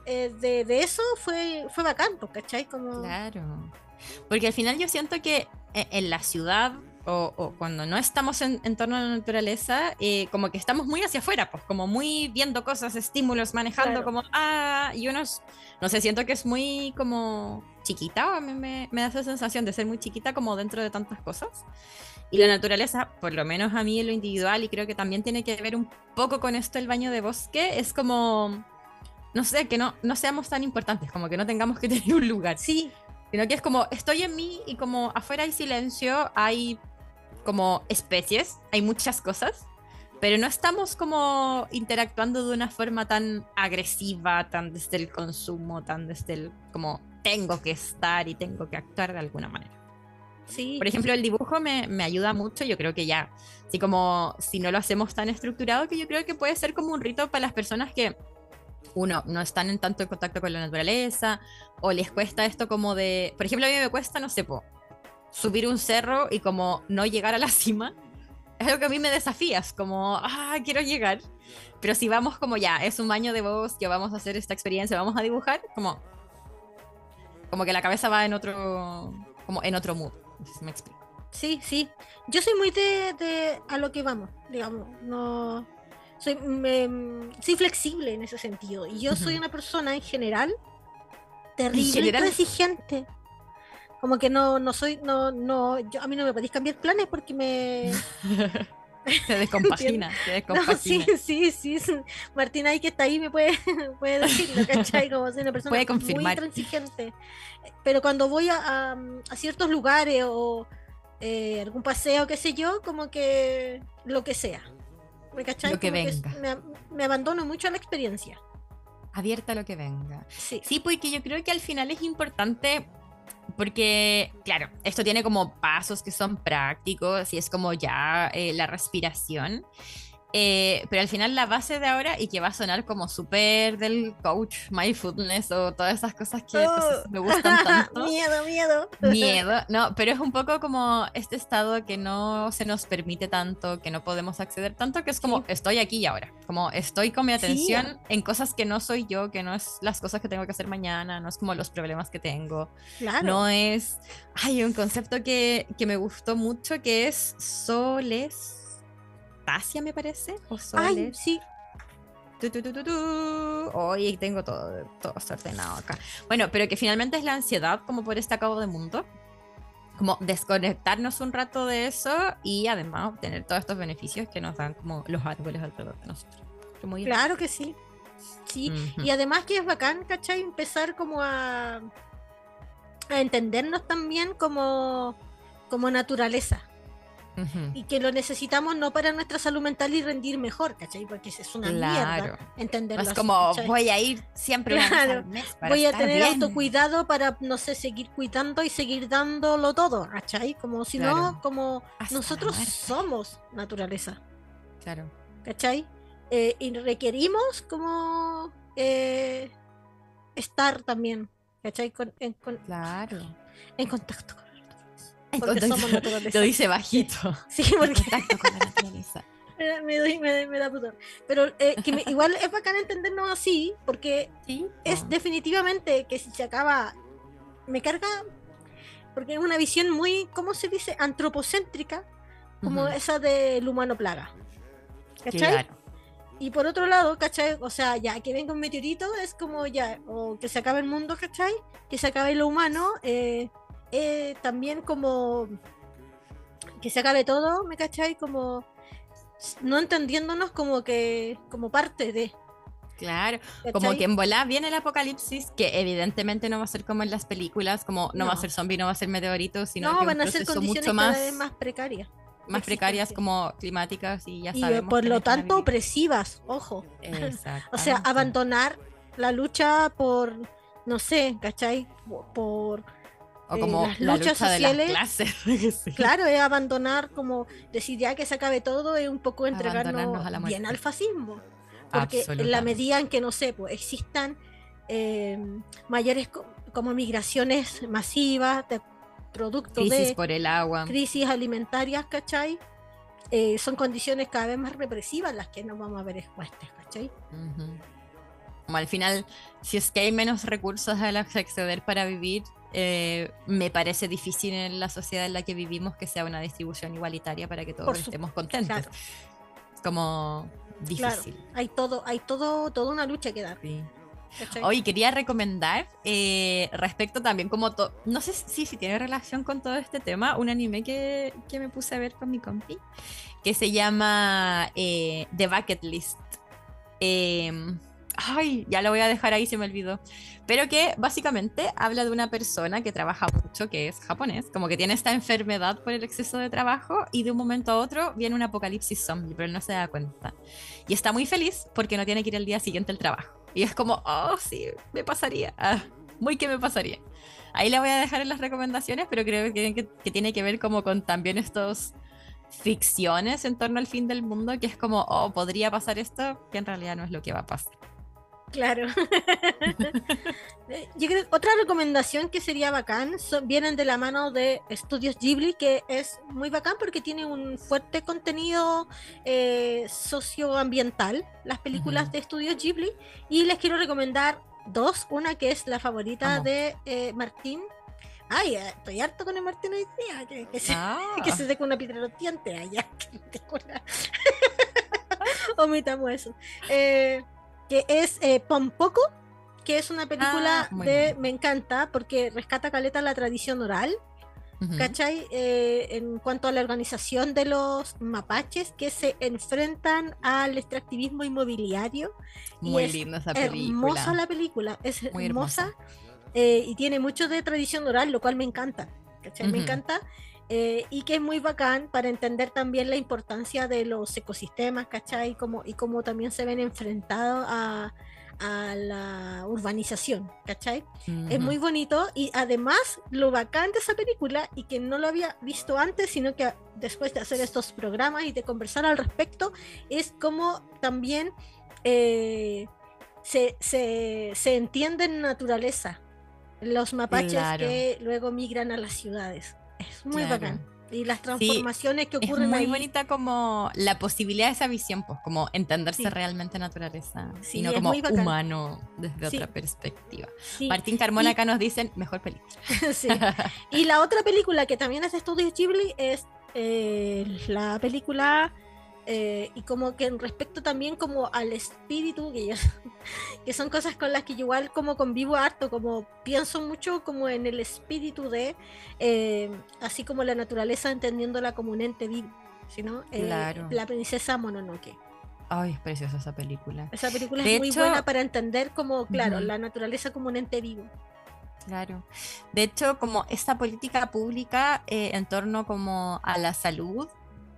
eh, de, de, eso fue, fue bacán, pues, ¿cachai? Como... Claro. Porque al final yo siento que eh, en la ciudad o, cuando no estamos en, torno a la naturaleza, eh, como que estamos muy hacia afuera, pues como muy viendo cosas, estímulos, manejando como, ah, y unos, no sé, siento que es muy como chiquita, a mí me, me, da esa sensación de ser muy chiquita como dentro de tantas cosas. Y la naturaleza, por lo menos a mí en lo individual, y creo que también tiene que ver un poco con esto el baño de bosque, es como, no sé, que no, no seamos tan importantes, como que no tengamos que <laughs> tener un lugar. Sí, Sino que es como, estoy en mí y como afuera hay silencio, hay como especies, hay muchas cosas, pero no estamos como interactuando de una forma tan agresiva, tan desde el consumo, tan desde el como tengo que estar y tengo que actuar de alguna manera. sí. Por ejemplo, el dibujo me, me ayuda mucho, yo creo que ya, así como si no lo hacemos tan estructurado, que yo creo que puede ser como un rito para las personas que, uno, no están en tanto contacto con la naturaleza, o les cuesta esto como de, por ejemplo, a mí me cuesta, no sé, subir un cerro y como no llegar a la cima, es algo que a mí me desafías, como, ah, quiero llegar, pero si vamos como ya, es un baño de bosque, vamos a hacer esta experiencia, vamos a dibujar, como, como que la cabeza va en otro, como en otro mood, me explico. Sí, sí. Yo soy muy de, de a lo que vamos, digamos. No. Soy, me- soy flexible en ese sentido. Y yo soy una persona en general terrible exigente. Como que no, no soy, no, no, yo, a mí no me podéis cambiar planes porque me. <laughs> Se descompagina, <laughs> No, sí, sí, sí. Martina ahí que está ahí me puede, <laughs> puede decirlo, ¿cachai? Como soy una persona Puede muy intransigente. Pero cuando voy a, a- a ciertos lugares o eh, algún paseo, qué sé yo, como que lo que sea. ¿Me cachai? Lo que Como venga. me, me abandono mucho a la experiencia. Abierta a lo que venga. Sí. Sí, porque yo creo que al final es importante, porque, claro, esto tiene como pasos que son prácticos y es como ya eh, la respiración. Eh, pero al final la base de ahora y que va a sonar como súper del coach mindfulness o todas esas cosas que si me gustan <laughs> tanto. miedo, miedo. Miedo, no, pero es un poco como este estado que no se nos permite tanto, que no podemos acceder tanto, que es como Sí. estoy aquí y ahora, como estoy con mi Sí. atención en cosas que no soy yo, que no es las cosas que tengo que hacer mañana, no es como los problemas que tengo, Claro. no es, hay un concepto que, que me gustó mucho que es solestasia, me parece, o Ay, soles. sí. Tu, tu, tu. Hoy tengo todo, todo ordenado acá. Bueno, pero que finalmente es la ansiedad como por este acabo de mundo. Como desconectarnos un rato de eso y además obtener todos estos beneficios que nos dan como los árboles alrededor de nosotros. Muy Claro que sí. Sí. Ujú. Y además que es bacán, ¿cachai? Empezar como a, a entendernos también como, como naturaleza. Y que lo necesitamos no para nuestra salud mental y rendir mejor, ¿cachai? Porque es una Claro. mierda entenderlo Es como ¿cachai? voy a ir siempre Claro. mes para Voy a estar tener bien. autocuidado para, no sé, seguir cuidando y seguir dándolo todo, ¿cachai? Como si no, como Hasta nosotros somos naturaleza, Claro. ¿cachai? Eh, y requerimos como eh, estar también, ¿cachai? Con- en, con- Claro. en contacto con Porque somos naturaleza. Lo dice bajito. Sí, porque contacto con la naturaleza. <laughs> me, me doy- me- me da pudor. Pero eh, que me- igual es bacán entendernos así, porque Sí. es po. definitivamente que si se acaba, me carga, porque es una visión muy, ¿cómo se dice? Antropocéntrica, como Ujú. esa del humano plaga. ¿Cachai? Claro. Y por otro lado, ¿cachai? O sea, ya que venga un meteorito es como ya, o que se acabe el mundo, ¿cachai? Que se acabe lo humano, eh, eh, también como que se acabe todo, ¿me cachai? Como no entendiéndonos como que, como parte de. Claro, como que en volá viene el apocalipsis, que evidentemente no va a ser como en las películas, como no, va a ser zombie, no va a ser meteorito, sino no, que van a ser condiciones mucho cada más, vez más precarias. más precarias como climáticas y ya Y sabemos. por que lo tanto opresivas, ojo. <laughs> O sea, abandonar la lucha por, no sé, ¿cachai? Por, por- O eh, como la luchas lucha de las sociales, clases. <laughs> sí. claro, es abandonar como decir ya que se acabe todo, es un poco entregarnos a la bien al fascismo. Porque en la medida en que, no sé, pues existan eh, mayores co- como migraciones masivas de producto Crisis de por el agua. crisis alimentarias, ¿cachai? Eh, son condiciones cada vez más represivas las que nos vamos a ver expuestas, ¿cachai? Como al final, si es que hay menos recursos a los que acceder para vivir, eh, me parece difícil en la sociedad en la que vivimos que sea una distribución igualitaria para que todos estemos contentos. claro. Como Claro, difícil. hay todo, hay todo, toda una lucha que dar. sí. Hoy quería recomendar eh, respecto también como to- no sé si, si tiene relación con todo este tema, un anime que, que me puse a ver con mi compi, que se llama eh, The Bucket List. Em, ay, ya lo voy a dejar ahí, se me olvidó. Pero que básicamente habla de una persona que trabaja mucho, que es japonés, como que tiene esta enfermedad por el exceso de trabajo y de un momento a otro viene un apocalipsis zombie, pero no se da cuenta. Y está muy feliz porque no tiene que ir el día siguiente al trabajo. Y es como, oh, sí, me pasaría. Ah, muy que me pasaría. Ahí la voy a dejar en las recomendaciones, pero creo que, que- que tiene que ver como con también estos ficciones en torno al fin del mundo, que es como, oh, podría pasar esto, que en realidad no es lo que va a pasar. Claro. <laughs> Eh, Yo creo otra recomendación que sería bacán son- vienen de la mano de Estudios Ghibli, que es muy bacán porque tiene un fuerte contenido eh, socioambiental, las películas de Estudios Ghibli, y les quiero recomendar dos, una que es la favorita Vamos. de eh, Martín. Ay, eh, estoy harto con el Martín hoy día, que, que se, Ah, que se una piedra diente allá. que ridícula. Omitamos eso. Eh, que es eh, Pompoco, que es una película Ah, de. bien. Me encanta porque rescata caleta la tradición oral. ¿cachai? Eh, en cuanto a la organización de los mapaches que se enfrentan al extractivismo inmobiliario. Muy linda esa Hermosa película. la película, es Muy hermosa. hermosa. eh, y tiene mucho de tradición oral, lo cual me encanta. ¿cachai? Me Ujú. encanta. Eh, y que es muy bacán para entender también la importancia de los ecosistemas, ¿cachai? Y cómo, y cómo también se ven enfrentados a, a la urbanización, ¿cachai? Es Ujú. muy bonito y además lo bacán de esa película y que no lo había visto antes, sino que después de hacer estos programas y de conversar al respecto, es como también eh, se, se, se entiende en naturaleza los mapaches Claro. que luego migran a las ciudades. Es muy Claro. bacán. Y las transformaciones que Es ocurren muy ahí. bonita como la posibilidad de esa visión, pues como entenderse Sí. realmente naturaleza Sí, y no es como muy humano desde otra perspectiva. Martín Carmona Y- acá nos dicen mejor película. <laughs> sí. Y la otra película que también es de Estudios Ghibli es eh, la película eh, y como que en respecto también como al espíritu que, yo- <laughs> que son cosas con las que yo igual como convivo harto como pienso mucho como en el espíritu de eh, así como la naturaleza entendiéndola como un ente vivo sino Claro. la princesa Mononoke Ay, es preciosa esa película. esa película De es muy hecho- buena para entender como claro la naturaleza como un ente vivo Claro. De hecho, como esta política pública eh, en torno como a la salud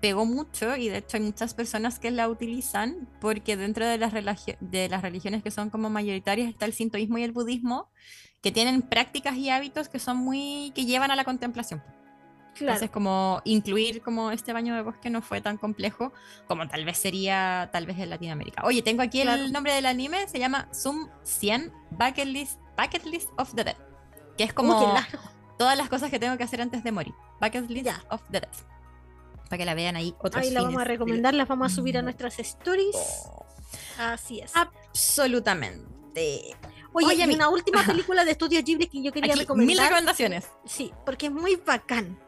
pegó mucho y de hecho hay muchas personas que la utilizan porque dentro de las, de las religiones que son como mayoritarias está el sintoísmo y el budismo que tienen prácticas y hábitos que son muy que llevan a la contemplación. claro Entonces como incluir como este baño de bosque no fue tan complejo como tal vez sería tal vez en Latinoamérica. Oye, tengo aquí Claro. el nombre del anime, se llama Zoom 100 Bucket List, Bucket List of the Dead, que es como Uy, todas las cosas que tengo que hacer antes de morir. Bucket List Ya. of the Dead. Para que la vean ahí otros ahí la vamos a recomendar las vamos a subir a Mm. nuestras stories Oh, así es Absolutamente. Oye, Oye, y mi- una última <laughs> película de Estudio Ghibli que yo quería Aquí, mil recomendar. recomendaciones. Sí, porque es muy bacán.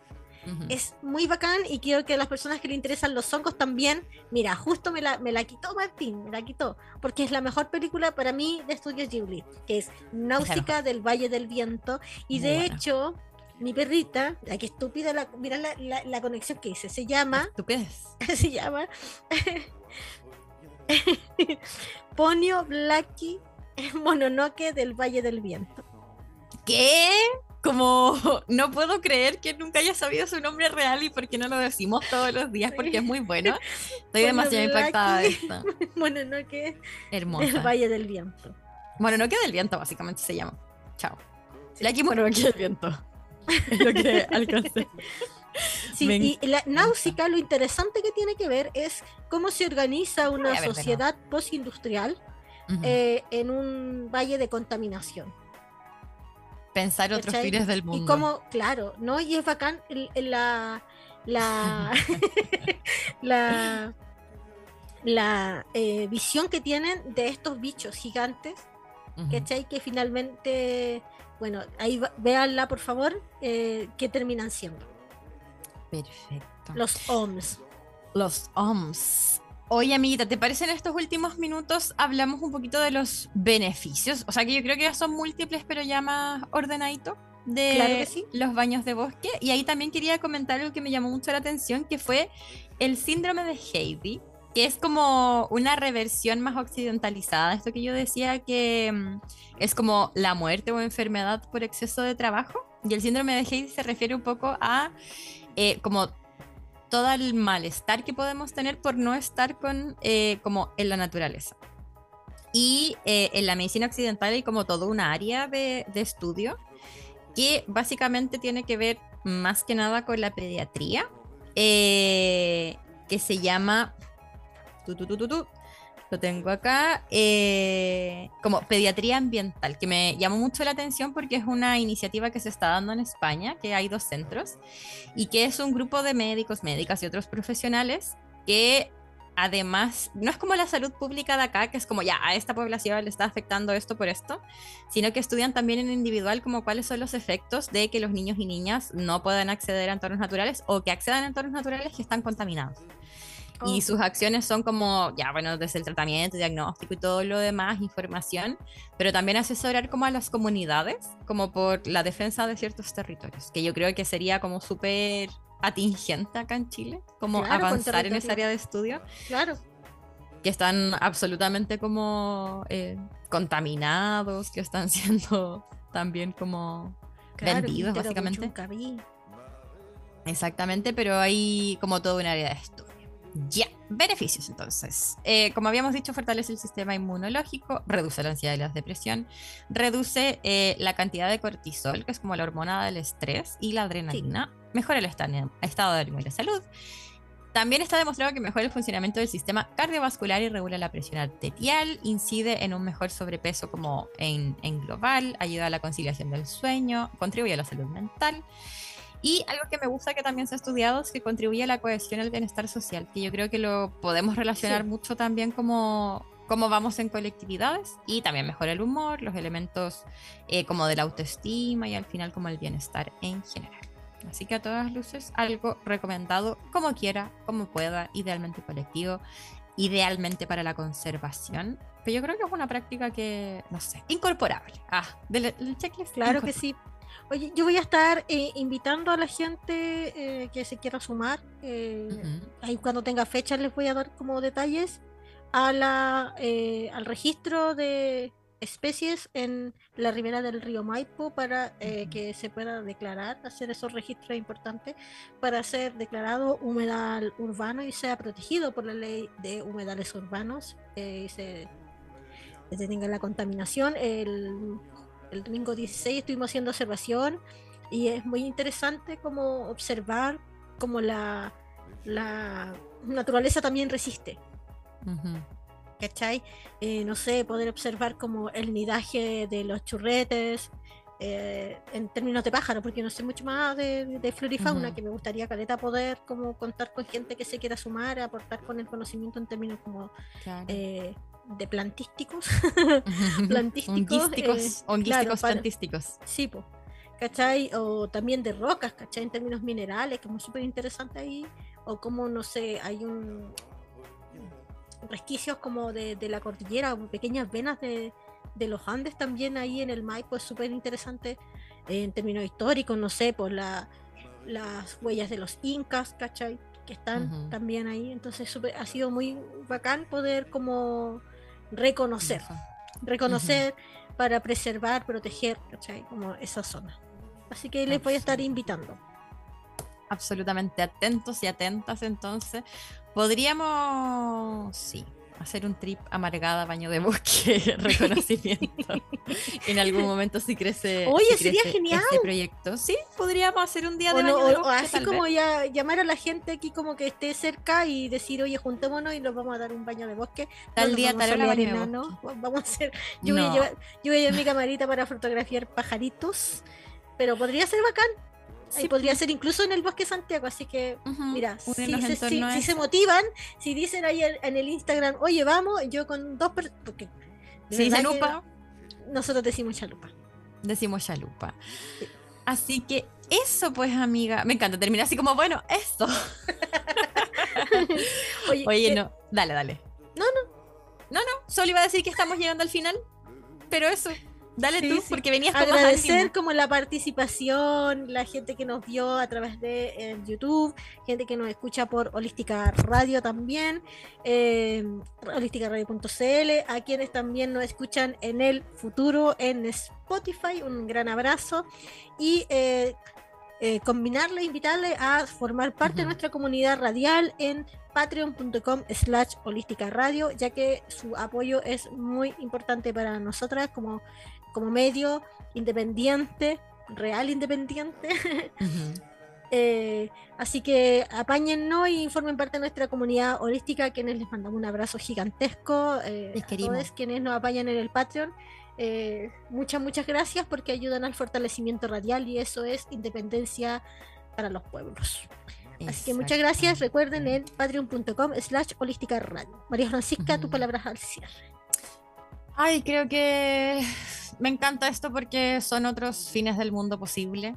Es muy bacán y quiero que las personas que le interesan los hongos también. Mira, justo me la, me la quitó Martín, me la quitó. Porque es la mejor película para mí de Estudios Ghibli, que es Náusica del Valle del Viento. Y Muy de hecho, mi perrita, la que estúpida, la, mira la, la- la conexión que hice, se llama, Estupidez. <laughs> se llama <laughs> Ponyo Blacky Mononoke del Valle del Viento. ¿Qué? Como no puedo creer que nunca haya sabido su nombre real y por qué no lo decimos todos los días porque es muy bueno. Estoy <laughs> demasiado impactada de Blacky. esto. Mononoke del Hermosa. Valle del Viento. Bueno, no queda el viento, básicamente se llama. Chao. Lucky Mononoke del viento. Es <laughs> lo que alcancé. Sí, Me y la náusica, lo interesante que tiene que ver es cómo se organiza una ver sociedad postindustrial eh, en un valle de contaminación. Pensar otros ¿cachai? fines del mundo. Y cómo, claro, ¿no? Y es bacán el- el- la. La. <laughs> la. la eh, visión que tienen de estos bichos gigantes, Ujú. ¿cachai? Que finalmente. Bueno, ahí va- véanla, por favor, eh, que terminan siendo. Perfecto. Los OMS. Los OMS. Oye, amiguita, ¿te parece en estos últimos minutos hablamos un poquito de los beneficios? O sea, que yo creo que ya son múltiples, pero ya más ordenadito de Claro que sí. los baños de bosque. Y ahí también quería comentar algo que me llamó mucho la atención, que fue el síndrome de Heidi, que es como una reversión más occidentalizada. Esto que yo decía que mm, es como la muerte o enfermedad por exceso de trabajo. Y el síndrome de Heidi se refiere un poco a eh, como todo el malestar que podemos tener por no estar con eh, como en la naturaleza. Y eh, en la medicina occidental hay como todo una área de, de estudio que básicamente tiene que ver más que nada con la pediatría, que se llama... tu, tu, tu, lo tengo acá, eh, como pediatría ambiental, que me llamó mucho la atención porque es una iniciativa que se está dando en España, que hay dos centros, y que es un grupo de médicos, médicas y otros profesionales que además, no es como la salud pública de acá, que es como ya a esta población le está afectando esto por esto, sino que estudian también en individual como cuáles son los efectos de que los niños y niñas no puedan acceder a entornos naturales o que accedan a entornos naturales que están contaminados. Oh. Y sus acciones son como, ya, bueno, desde el tratamiento, diagnóstico y todo lo demás, información, pero también asesorar como a las comunidades, como por la defensa de ciertos territorios, que yo creo que sería como súper atingente acá en Chile, como Claro, avanzar en esa área de estudio, Claro. que están absolutamente como eh, contaminados, que están <laughs> siendo también como claro, vendidos, básicamente. Exactamente, pero hay como todo un área de estudio. Ya, beneficios entonces. Eh, como habíamos dicho, fortalece el sistema inmunológico, reduce la ansiedad y la depresión, reduce eh, la cantidad de cortisol, que es como la hormona del estrés, y la adrenalina, mejora el esta- estado de ánimo y la salud. También está demostrado que mejora el funcionamiento del sistema cardiovascular y regula la presión arterial, incide en un mejor sobrepeso como en, en global, ayuda a la conciliación del sueño, contribuye a la salud mental. Y algo que me gusta que también se ha estudiado es que contribuye a la cohesión y al bienestar social, que yo creo que lo podemos relacionar Sí. mucho también como cómo vamos en colectividades y también mejora el humor, los elementos eh, como de la autoestima y al final como el bienestar en general. Así que a todas luces, algo recomendado como quiera, como pueda, idealmente colectivo, idealmente para la conservación. Pero yo creo que es una práctica que, no sé, incorporable. Ah, del, del checklist. Claro que sí. Oye, yo voy a estar eh, invitando a la gente eh, que se quiera sumar. eh. Ahí cuando tenga fecha les voy a dar como detalles a la, eh, al registro de especies en la ribera del río Maipo para que se pueda declarar, hacer esos registros importantes para ser declarado humedal urbano y sea protegido por la ley de humedales urbanos y se detenga la contaminación. El, el domingo 16 estuvimos haciendo observación y es muy interesante como observar cómo la, la naturaleza también resiste. Ujú. ¿Cachai? Eh, no sé, poder observar como el nidaje de los churretes eh, en términos de pájaros, porque no sé mucho más de, de flora y fauna, Ujú. que me gustaría, Caleta, poder como contar con gente que se quiera sumar, aportar con el conocimiento en términos como Claro. eh, de plantísticos. <laughs> <laughs> Plantísticos, Honguísticos, eh, claro, plantísticos. Sí, po. ¿Cachai? O también de rocas, ¿cachai? En términos minerales, como súper interesante ahí. O como, no sé, hay un resquicios como de, de la cordillera, o pequeñas venas de, de los Andes también ahí en el Maipo, es súper interesante eh, en términos históricos, no sé, por la, las huellas de los incas, ¿cachai? Que están también ahí. Entonces súper- ha sido muy bacán poder como reconocer reconocer para preservar, proteger, ¿cachai? Como esa zona. Así que les voy a estar invitando. absolutamente atentos y atentas entonces. Podríamos, sí, hacer un trip amargada, baño de bosque, <laughs> reconocimiento. <laughs> en algún momento si crece, Oye, si sería crece genial. este proyecto. Sí, podríamos hacer un día de O, no- de o- así como vez. ya llamar a la gente aquí como que esté cerca y decir, oye, juntémonos y nos vamos a dar un baño de bosque. No Tal día, tal hora, bosque. Vamos a hacer, yo, voy a No. llevar, yo voy a llevar mi camarita para fotografiar pajaritos, pero podría ser bacán. Sí, y podría ser incluso en el bosque Santiago, así que Ujú, Mira, si se, si- si motivan, si dicen ahí en, el Instagram, oye, vamos, yo con dos personas. Porque de Si dice verdad que lupa, nosotros decimos chalupa. decimos chalupa. Así que eso, pues, amiga. Me encanta terminar así como, bueno, eso. <laughs> Oye, Oye, eh, no, dale, dale. No, no. No, no, solo iba a decir que estamos llegando al final, pero eso, dale Sí, tú, sí. porque venías con agradecer como la participación, la gente que nos vio a través de eh, YouTube, gente que nos escucha por Holística Radio también, eh, holísticaradio.cl, a quienes también nos escuchan en el futuro en Spotify, un gran abrazo y eh, eh, combinarle, invitarle a formar parte de nuestra comunidad radial en patreon.com slash holística radio, ya que su apoyo es muy importante para nosotras como, como medio independiente, real independiente. <laughs> Eh, así que apáñennos y formen parte de nuestra comunidad holística, quienes les mandamos un abrazo gigantesco. Eh, Les a todos quienes nos apañan en el Patreon. Eh, muchas, muchas gracias porque ayudan al fortalecimiento radial y eso es independencia para los pueblos. Así que muchas gracias. Recuerden en patreon.com slash holística radio. María Francisca, tu Ujú. palabra al cierre. Ay, creo que me encanta esto porque son otros fines del mundo posible.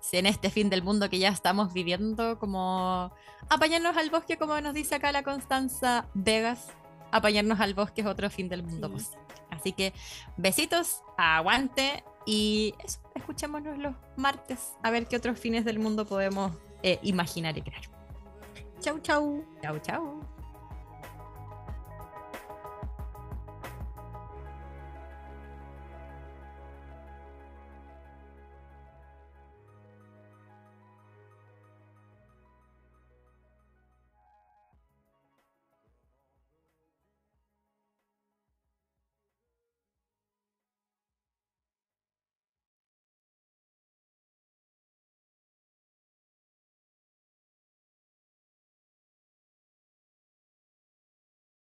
Si en este fin del mundo que ya estamos viviendo, como apañarnos al bosque, como nos dice acá la Constanza Vegas, apañarnos al bosque es otro fin del mundo Sí. posible. Así que besitos, aguante y eso, escuchémonos los martes a ver qué otros fines del mundo podemos eh, imaginar y crear. Chau, chau. Chau, chau.